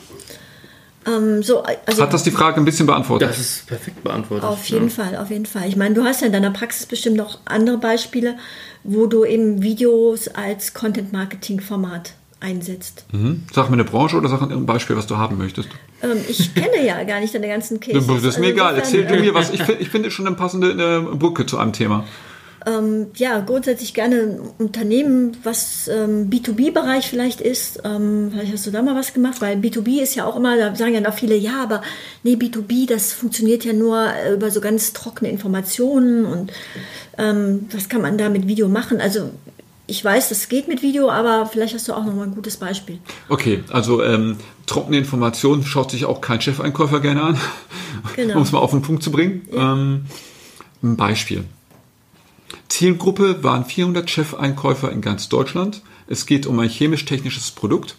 Ähm, so, also Hat das die Frage ein bisschen beantwortet? Das ist perfekt beantwortet. auf jeden Fall, auf jeden Fall. Ich meine, du hast ja in deiner Praxis bestimmt noch andere Beispiele, wo du eben Videos als Content-Marketing-Format einsetzt. Mhm. Sag mir eine Branche oder sag ein Beispiel, was du haben möchtest. Ähm, ich [laughs] kenne ja gar nicht deine ganzen Cases. Das ist mir Also egal. Erzähl du mir was. [laughs] Ich, ich finde schon eine passende Brücke zu einem Thema. ja, grundsätzlich gerne ein Unternehmen, was ähm, B2B-Bereich vielleicht ist. Ähm, vielleicht hast du da mal was gemacht, weil B2B ist ja auch immer, da sagen ja noch viele, ja, aber nee, B2B, das funktioniert ja nur äh, über so ganz trockene Informationen und ähm, was kann man da mit Video machen? Also ich weiß, das geht mit Video, aber vielleicht hast du auch noch mal ein gutes Beispiel. Okay, also ähm, trockene Informationen schaut sich auch kein Chefeinkäufer gerne an, [laughs] Genau. um es mal auf den Punkt zu bringen. Ähm, ein Beispiel. Zielgruppe waren 400 Chefeinkäufer in ganz Deutschland. Es geht um ein chemisch-technisches Produkt.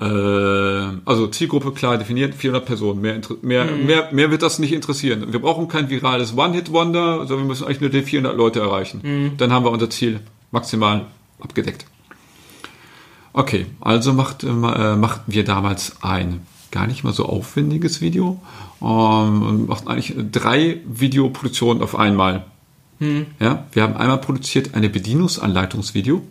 Äh, also Zielgruppe klar definiert, 400 Personen. Mehr, mehr, mehr, mehr wird das nicht interessieren. Wir brauchen kein virales One-Hit-Wonder, sondern wir müssen eigentlich nur die 400 Leute erreichen. Dann haben wir unser Ziel maximal abgedeckt. Okay, also macht, äh, machten wir damals ein gar nicht mal so aufwendiges Video ähm, und machten eigentlich drei Videoproduktionen auf einmal. Ja, wir haben einmal produziert eine Bedienungsanleitungsvideo.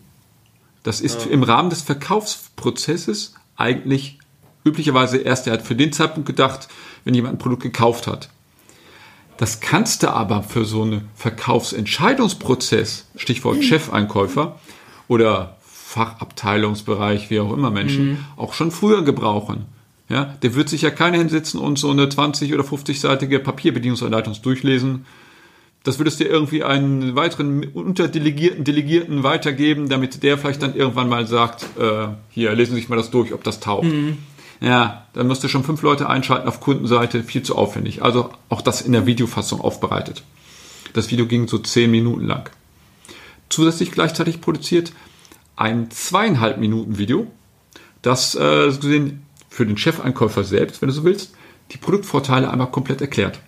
Das ist im Rahmen des Verkaufsprozesses eigentlich üblicherweise erst, er hat für den Zeitpunkt gedacht, wenn jemand ein Produkt gekauft hat. Das kannst du aber für so einen Verkaufsentscheidungsprozess, Stichwort [clears throat] Chefeinkäufer oder Fachabteilungsbereich, wie auch immer Menschen, auch schon früher gebrauchen. Ja, der wird sich ja keiner hinsetzen und so eine 20- oder 50-seitige Papierbedienungsanleitung durchlesen. Das würdest du irgendwie einen weiteren Unterdelegierten, Delegierten weitergeben, damit der vielleicht dann irgendwann mal sagt, äh, hier, lesen Sie sich mal das durch, ob das taugt. Ja, dann musst du schon fünf Leute einschalten auf Kundenseite, viel zu aufwendig. Also auch das in der Videofassung aufbereitet. Das Video ging so zehn Minuten lang. Zusätzlich gleichzeitig produziert ein zweieinhalb Minuten Video, das äh, so gesehen für den Chefeinkäufer selbst, wenn du so willst, die Produktvorteile einmal komplett erklärt.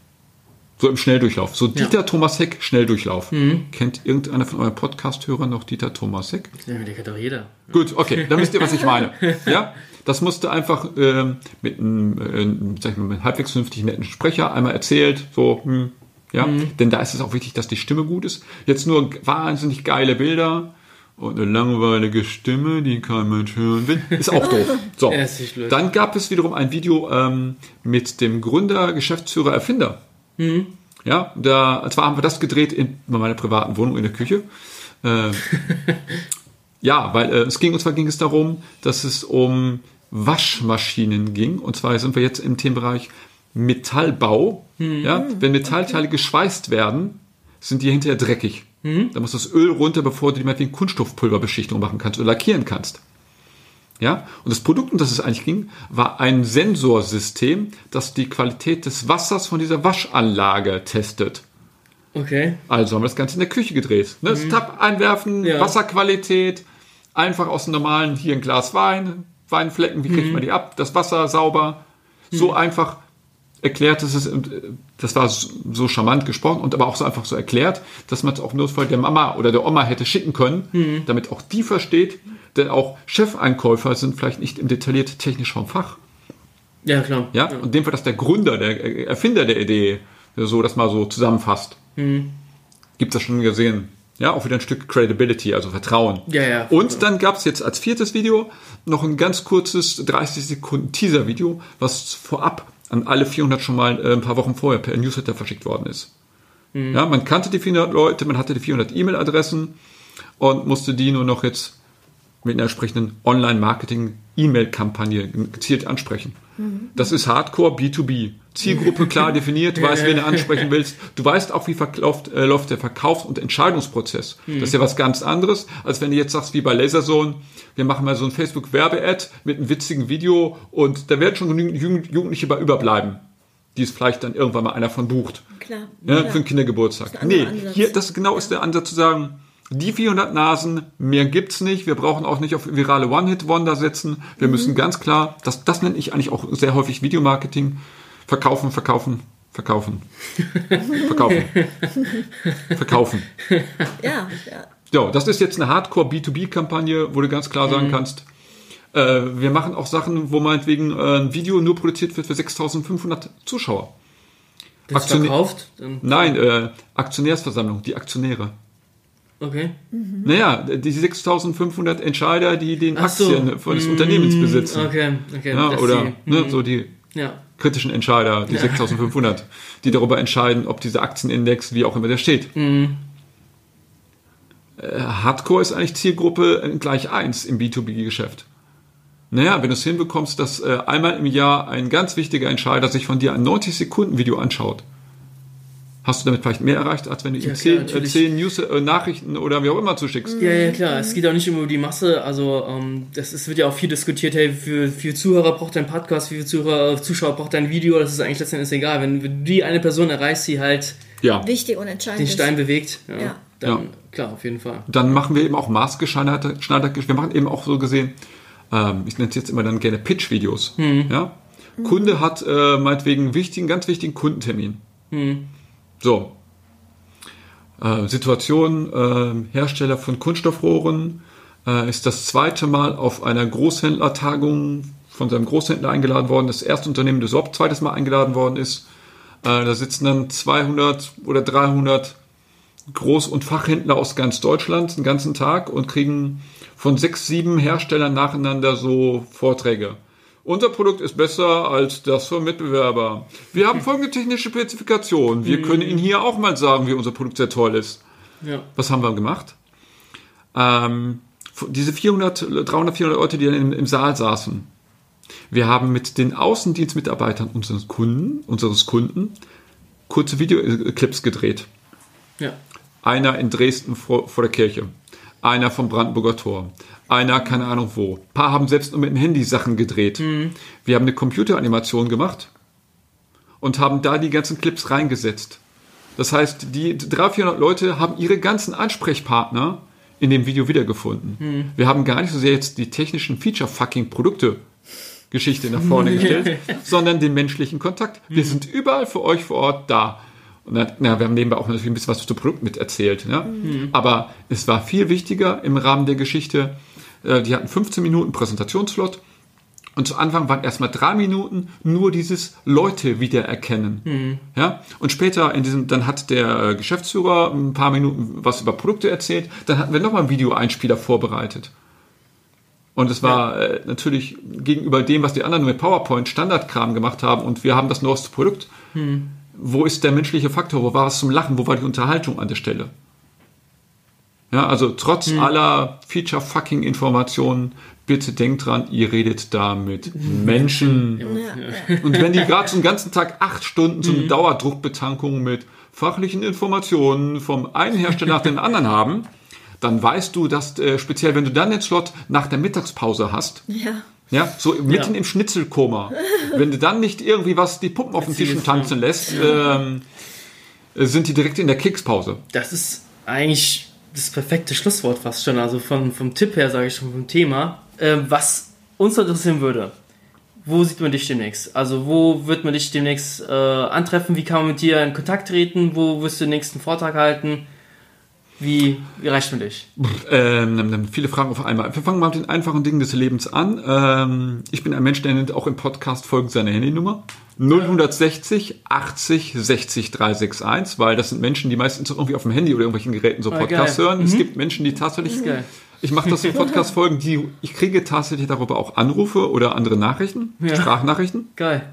So im Schnelldurchlauf. So Dieter Thomas Heck Schnelldurchlauf. Kennt irgendeiner von euren Podcast-Hörern noch Dieter Thomas Heck? Ja, die kennt doch jeder. Gut, okay, dann wisst ihr, was ich meine. [laughs] Ja, das musste einfach ähm, mit einem, äh, sag ich mal, mit halbwegs vernünftig netten Sprecher einmal erzählt, so, hm, ja, denn da ist es auch wichtig, dass die Stimme gut ist. Jetzt nur wahnsinnig geile Bilder und eine langweilige Stimme, die kein Mensch hören will, ist auch doof. [laughs] So, dann gab es wiederum ein Video ähm, mit dem Gründer, Geschäftsführer, Erfinder. Ja, da, zwar haben wir das gedreht in meiner privaten Wohnung in der Küche. Äh, [laughs] ja, weil äh, es ging, und zwar ging es darum, dass es um Waschmaschinen ging. Und zwar sind wir jetzt im Themenbereich Metallbau. Ja, wenn Metallteile geschweißt werden, sind die hinterher dreckig. Da muss das Öl runter, bevor du die meinetwegen Kunststoffpulverbeschichtung machen kannst oder lackieren kannst. Ja, und das Produkt, um das es eigentlich ging, war ein Sensorsystem, das die Qualität des Wassers von dieser Waschanlage testet. Okay. Also haben wir das Ganze in der Küche gedreht. Ne? Das Tab einwerfen, Ja. Wasserqualität, einfach aus dem normalen, hier ein Glas Wein, Weinflecken, wie kriegt man die ab? Das Wasser sauber. So einfach erklärt, dass es, das war so charmant gesprochen und aber auch so einfach so erklärt, dass man es auch nur der Mama oder der Oma hätte schicken können, mhm. damit auch die versteht, denn auch Chefeinkäufer sind vielleicht nicht im detailliert technisch vom Fach. Ja, klar. Ja, ja. und dem war das der Gründer, der Erfinder der Idee, so das mal so zusammenfasst. Mhm. Gibt es das schon gesehen? Ja, auch wieder ein Stück Credibility, also Vertrauen. Ja, ja. Und dann gab es jetzt als viertes Video noch ein ganz kurzes 30 Sekunden Teaser-Video, was vorab an alle 400 schon mal äh, ein paar Wochen vorher per Newsletter verschickt worden ist. Mhm. Ja, man kannte die 400 Leute, man hatte die 400 E-Mail-Adressen und musste die nur noch jetzt mit einer entsprechenden Online-Marketing-E-Mail-Kampagne gezielt ansprechen. Das ist Hardcore B2B. Zielgruppe klar definiert, du weißt, wen du ansprechen willst. Du weißt auch, wie verkauft, äh, läuft der Verkaufs- und Entscheidungsprozess. Das ist ja was ganz anderes, als wenn du jetzt sagst, wie bei Laserzone, wir machen mal so ein Facebook-Werbe-Ad mit einem witzigen Video und da werden schon genügend Jugendliche bei überbleiben, die es vielleicht dann irgendwann mal einer von bucht. Klar. Ja, klar. Für einen Kindergeburtstag. Nee, Ansatz. hier, das genau ist der Ansatz zu sagen, die 400 Nasen, mehr gibt's nicht. Wir brauchen auch nicht auf virale One-Hit-Wonder setzen. Wir mhm. müssen ganz klar, das, das nenne ich eigentlich auch sehr häufig Videomarketing, verkaufen, verkaufen, verkaufen, [laughs] verkaufen, verkaufen. Ja, ja. Ja, das ist jetzt eine Hardcore B2B-Kampagne, wo du ganz klar sagen mhm. kannst, äh, wir machen auch Sachen, wo meinetwegen äh, ein Video nur produziert wird für 6500 Zuschauer. Das verkauft? Nein, äh, Aktionärsversammlung, die Aktionäre. Okay. Mhm. Naja, die 6500 Entscheider, die den Aktien so. von des. Unternehmens besitzen. Okay, okay. Ja, oder die, ne, mhm. so die ja. kritischen Entscheider, die ja. 6500, die darüber entscheiden, ob dieser Aktienindex, wie auch immer der steht. Mhm. Äh, Hardcore ist eigentlich Zielgruppe gleich 1 im B2B-Geschäft. Naja, wenn du es hinbekommst, dass äh, einmal im Jahr ein ganz wichtiger Entscheider sich von dir ein 90-Sekunden-Video anschaut, hast du damit vielleicht mehr erreicht, als wenn du ihm zehn, äh, zehn News-Nachrichten äh, oder wie auch immer zuschickst. Ja, ja, klar. Es geht auch nicht immer um die Masse. Also, ähm, das ist, wird ja auch viel diskutiert. Hey, für, für Zuhörer braucht dein Podcast, für Zuhörer, äh, Zuschauer braucht dein Video. Das ist eigentlich letztendlich egal. Wenn, du die eine Person erreichst, die halt ja. wichtig und entscheidend den Stein bewegt, ja, ja. dann ja. klar, auf jeden Fall. Dann machen wir eben auch maßgeschneiderte, wir machen eben auch so gesehen, ähm, ich nenne es jetzt immer dann gerne Pitch-Videos. Hm. Ja? Kunde hat äh, meinetwegen wichtigen, ganz wichtigen Kundentermin. Hm. So. Äh, Situation, äh, Hersteller von Kunststoffrohren äh, ist das zweite Mal auf einer Großhändlertagung von seinem Großhändler eingeladen worden. Das erste Unternehmen, das überhaupt zweites Mal eingeladen worden ist. Äh, da sitzen dann 200 oder 300 Groß- und Fachhändler aus ganz Deutschland den ganzen Tag und kriegen von sechs, sieben Herstellern nacheinander so Vorträge. Unser Produkt ist besser als das vom Mitbewerber. Wir haben [laughs] folgende technische Spezifikation. Wir können Ihnen hier auch mal sagen, wie unser Produkt sehr toll ist. Ja. Was haben wir gemacht? Ähm, diese 400, 300, 400 Leute, die dann im, im Saal saßen. Wir haben mit den Außendienstmitarbeitern unseres Kunden, unseres Kunden kurze Videoclips gedreht. Ja. Einer in Dresden vor, vor der Kirche, einer vom Brandenburger Tor, einer, keine Ahnung wo. Ein paar haben selbst nur mit dem Handy Sachen gedreht. Mhm. Wir haben eine Computeranimation gemacht und haben da die ganzen Clips reingesetzt. Das heißt, die 300, 400 Leute haben ihre ganzen Ansprechpartner in dem Video wiedergefunden. Mhm. Wir haben gar nicht so sehr jetzt die technischen Feature-Fucking-Produkte Geschichte nach vorne [laughs] gestellt, sondern den menschlichen Kontakt. Wir mhm. sind überall für euch vor Ort da. Und dann, na, wir haben nebenbei auch natürlich ein bisschen was zu Produkt mit erzählt. Ja? Mhm. Aber es war viel wichtiger im Rahmen der Geschichte, äh, die hatten 15 Minuten Präsentationsslot. Und zu Anfang waren erstmal drei Minuten nur dieses Leute wiedererkennen. Mhm. Ja? Und später in diesem, dann hat der Geschäftsführer ein paar Minuten was über Produkte erzählt. Dann hatten wir nochmal einen Videoeinspieler vorbereitet. Und es war ja. äh, natürlich gegenüber dem, was die anderen mit PowerPoint Standardkram gemacht haben und wir haben das neueste Produkt. Mhm. Wo ist der menschliche Faktor? Wo war es zum Lachen? Wo war die Unterhaltung an der Stelle? Ja, also trotz hm. aller Feature-Fucking-Informationen, bitte denkt dran, ihr redet da mit Menschen. Ja. Und wenn die gerade so den ganzen Tag acht Stunden so eine hm. Dauerdruckbetankung mit fachlichen Informationen vom einen Hersteller nach dem anderen haben, dann weißt du, dass äh, speziell, wenn du dann den Slot nach der Mittagspause hast, ja. Ja, so mitten ja. im Schnitzelkoma. Wenn du dann nicht irgendwie was die Puppen auf dem Tisch tanzen lässt, ähm, sind die direkt in der Kekspause. Das ist eigentlich das perfekte Schlusswort fast schon. Also vom, vom Tipp her, sage ich schon, vom Thema. Äh, was uns interessieren würde, wo sieht man dich demnächst? Also wo wird man dich demnächst äh, antreffen? Wie kann man mit dir in Kontakt treten? Wo wirst du den nächsten Vortrag halten? Wie, wie reicht man dich? Ähm, viele Fragen auf einmal. Wir fangen mal mit den einfachen Dingen des Lebens an. Ähm, ich bin ein Mensch, der nennt auch im Podcast folgend seine Handynummer. 0160 80 60 361, weil das sind Menschen, die meistens irgendwie auf dem Handy oder irgendwelchen Geräten so Ah, Podcasts geil. hören. Es gibt Menschen, die tatsächlich. geil. Ich mache das in Podcast-Folgen, die ich kriege tatsächlich darüber auch Anrufe oder andere Nachrichten, Ja. Sprachnachrichten. Geil.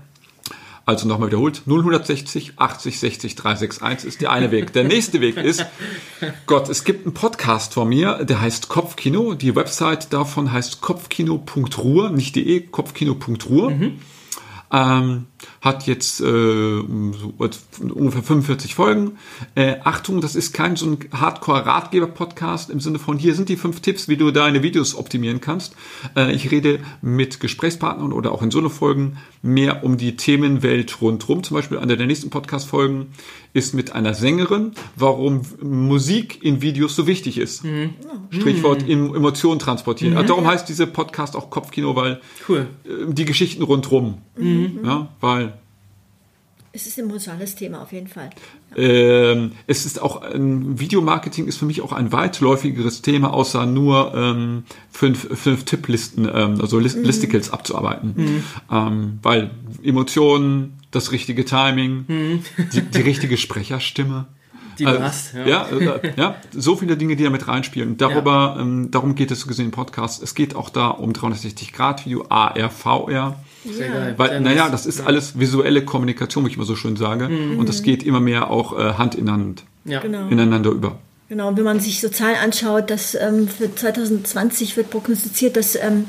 Also nochmal wiederholt, 0160 80 60 361 ist der eine Weg. Der nächste Weg ist, [laughs] Gott, es gibt einen Podcast von mir, der heißt Kopfkino. Die Website davon heißt kopfkino.ruhr, nicht de, kopfkino.ruhr. Ähm, hat jetzt äh, so ungefähr 45 Folgen. Äh, Achtung, das ist kein so ein Hardcore-Ratgeber-Podcast im Sinne von, hier sind die fünf Tipps, wie du deine Videos optimieren kannst. Äh, ich rede mit Gesprächspartnern oder auch in Solo-Folgen mehr um die Themenwelt rundherum. Zum Beispiel einer der nächsten Podcast-Folgen ist mit einer Sängerin, warum Musik in Videos so wichtig ist. Strichwort em- Emotionen transportieren. Also darum heißt dieser Podcast auch Kopfkino, weil Cool. äh, die Geschichten rundherum. Ja, weil Es ist ein emotionales Thema auf jeden Fall. ähm, es ist auch ein Videomarketing ist für mich auch ein weitläufigeres Thema, außer nur ähm, fünf, fünf Tipplisten, ähm, also List Listicles abzuarbeiten. Ähm, weil Emotionen, das richtige Timing, die, die richtige Sprecherstimme. Die du Äh, hast. Ja. Ja, äh, ja, so viele Dinge, die da mit reinspielen. Darüber, ähm, darum geht es so gesehen im Podcast. Es geht auch da um 360-Grad-Video, AR, VR. Sehr Ja. geil. Sehr Weil, naja, das ist alles visuelle Kommunikation, wie ich immer so schön sage. Und das geht immer mehr auch äh, Hand in Hand, Ja. Genau. ineinander über. Genau, und wenn man sich so Zahlen anschaut, dass ähm, für 2020 wird prognostiziert, dass ähm,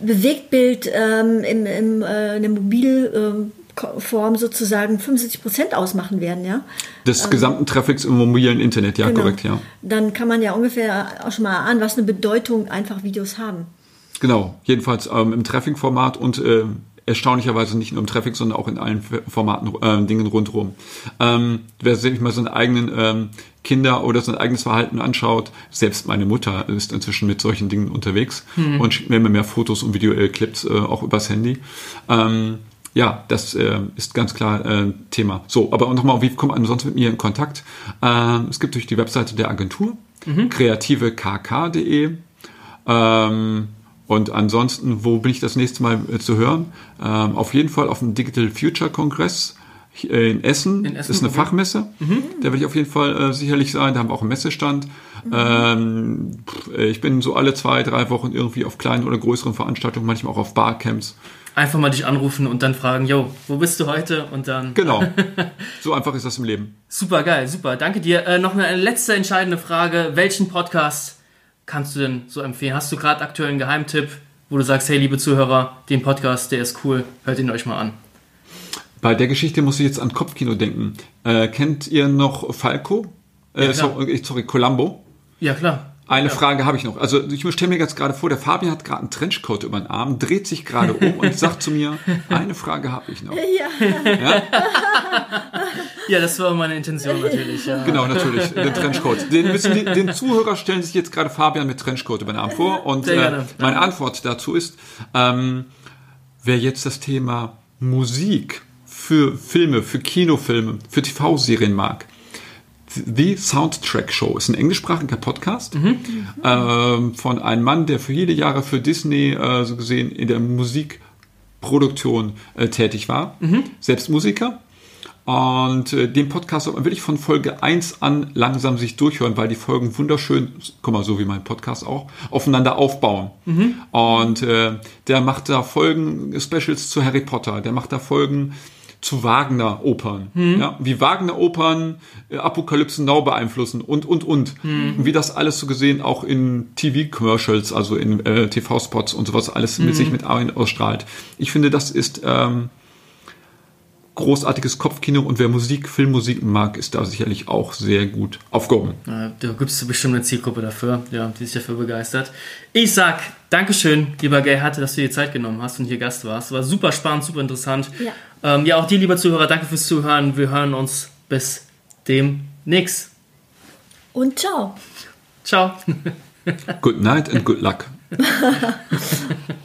Bewegtbild ähm, im, im, äh, in der Mobilform sozusagen 75 Prozent ausmachen werden, ja. Des gesamten Traffics im mobilen Internet, ja, Genau. korrekt, ja. Dann kann man ja ungefähr auch schon mal ahnen, was eine Bedeutung einfach Videos haben. Genau, jedenfalls ähm, im Traffic-Format und äh, erstaunlicherweise nicht nur im Traffic, sondern auch in allen Formaten, äh, Dingen rundherum. Ähm, wer sich mal seine eigenen ähm, Kinder oder sein eigenes Verhalten anschaut, selbst meine Mutter ist inzwischen mit solchen Dingen unterwegs und schickt mir immer mehr Fotos und Videoclips äh, auch übers Handy. Ähm, ja, das äh, ist ganz klar äh, Thema. So, aber nochmal, wie kommt man sonst mit mir in Kontakt? Ähm, es gibt durch die Webseite der Agentur, kreativekk.de. Ähm, und ansonsten, wo bin ich das nächste Mal äh, zu hören? Ähm, auf jeden Fall auf dem Digital Future Kongress in Essen. In Essen, das ist eine okay. Fachmesse. Da werde ich auf jeden Fall äh, sicherlich sein. Da haben wir auch einen Messestand. Ähm, pff, äh, ich bin so alle zwei, drei Wochen irgendwie auf kleinen oder größeren Veranstaltungen, manchmal auch auf Barcamps. Einfach mal dich anrufen und dann fragen, yo, wo bist du heute? Und dann. [laughs] Genau. so einfach ist das im Leben. Super geil, super. Danke dir. Äh, noch eine letzte entscheidende Frage. Welchen Podcast kannst du denn so empfehlen? Hast du gerade aktuell einen Geheimtipp, wo du sagst, hey, liebe Zuhörer, den Podcast, der ist cool, hört ihn euch mal an. Bei der Geschichte muss ich jetzt an Kopfkino denken. Äh, kennt ihr noch Falco? Äh, Ja, sorry, sorry, Columbo? Ja, klar. Eine Ja. Frage habe ich noch. Also ich stelle mir jetzt gerade vor, der Fabian hat gerade einen Trenchcoat über den Arm, dreht sich gerade um und sagt zu mir, eine Frage habe ich noch. Ja, Ja, das war meine Intention natürlich. Ja. Genau, natürlich, den Trenchcoat. Den, müssen die, den Zuhörer stellen sich jetzt gerade Fabian mit Trenchcoat über den Arm vor. Und äh, meine Antwort dazu ist, ähm, wer jetzt das Thema Musik für Filme, für Kinofilme, für TV-Serien mag, The Soundtrack Show. Ist ein englischsprachiger Podcast ähm, von einem Mann, der für viele Jahre für Disney äh, so gesehen in der Musikproduktion äh, tätig war, selbst Musiker. Und äh, den Podcast soll man wirklich von Folge 1 an langsam sich durchhören, weil die Folgen wunderschön, guck mal, so wie mein Podcast auch, aufeinander aufbauen. Und äh, der macht da Folgen, Specials zu Harry Potter, der macht da Folgen zu Wagner-Opern. Ja, wie Wagner-Opern äh, Apokalypse Now beeinflussen und, und, und. Und wie das alles so gesehen auch in TV-Commercials, also in äh, TV-Spots und sowas alles mit sich mit ausstrahlt. Ich finde, das ist ähm, großartiges Kopfkino und wer Musik, Filmmusik mag, ist da sicherlich auch sehr gut aufgehoben. Da gibt es bestimmt eine Zielgruppe dafür, ja, die sich dafür begeistert. Ich sag Dankeschön, lieber Gerhard, dass du dir Zeit genommen hast und hier Gast warst. War super spannend, super interessant. Ja. Ähm, ja, auch dir, lieber Zuhörer, danke fürs Zuhören. Wir hören uns bis demnächst. und ciao. Ciao. Good night and good luck. [laughs]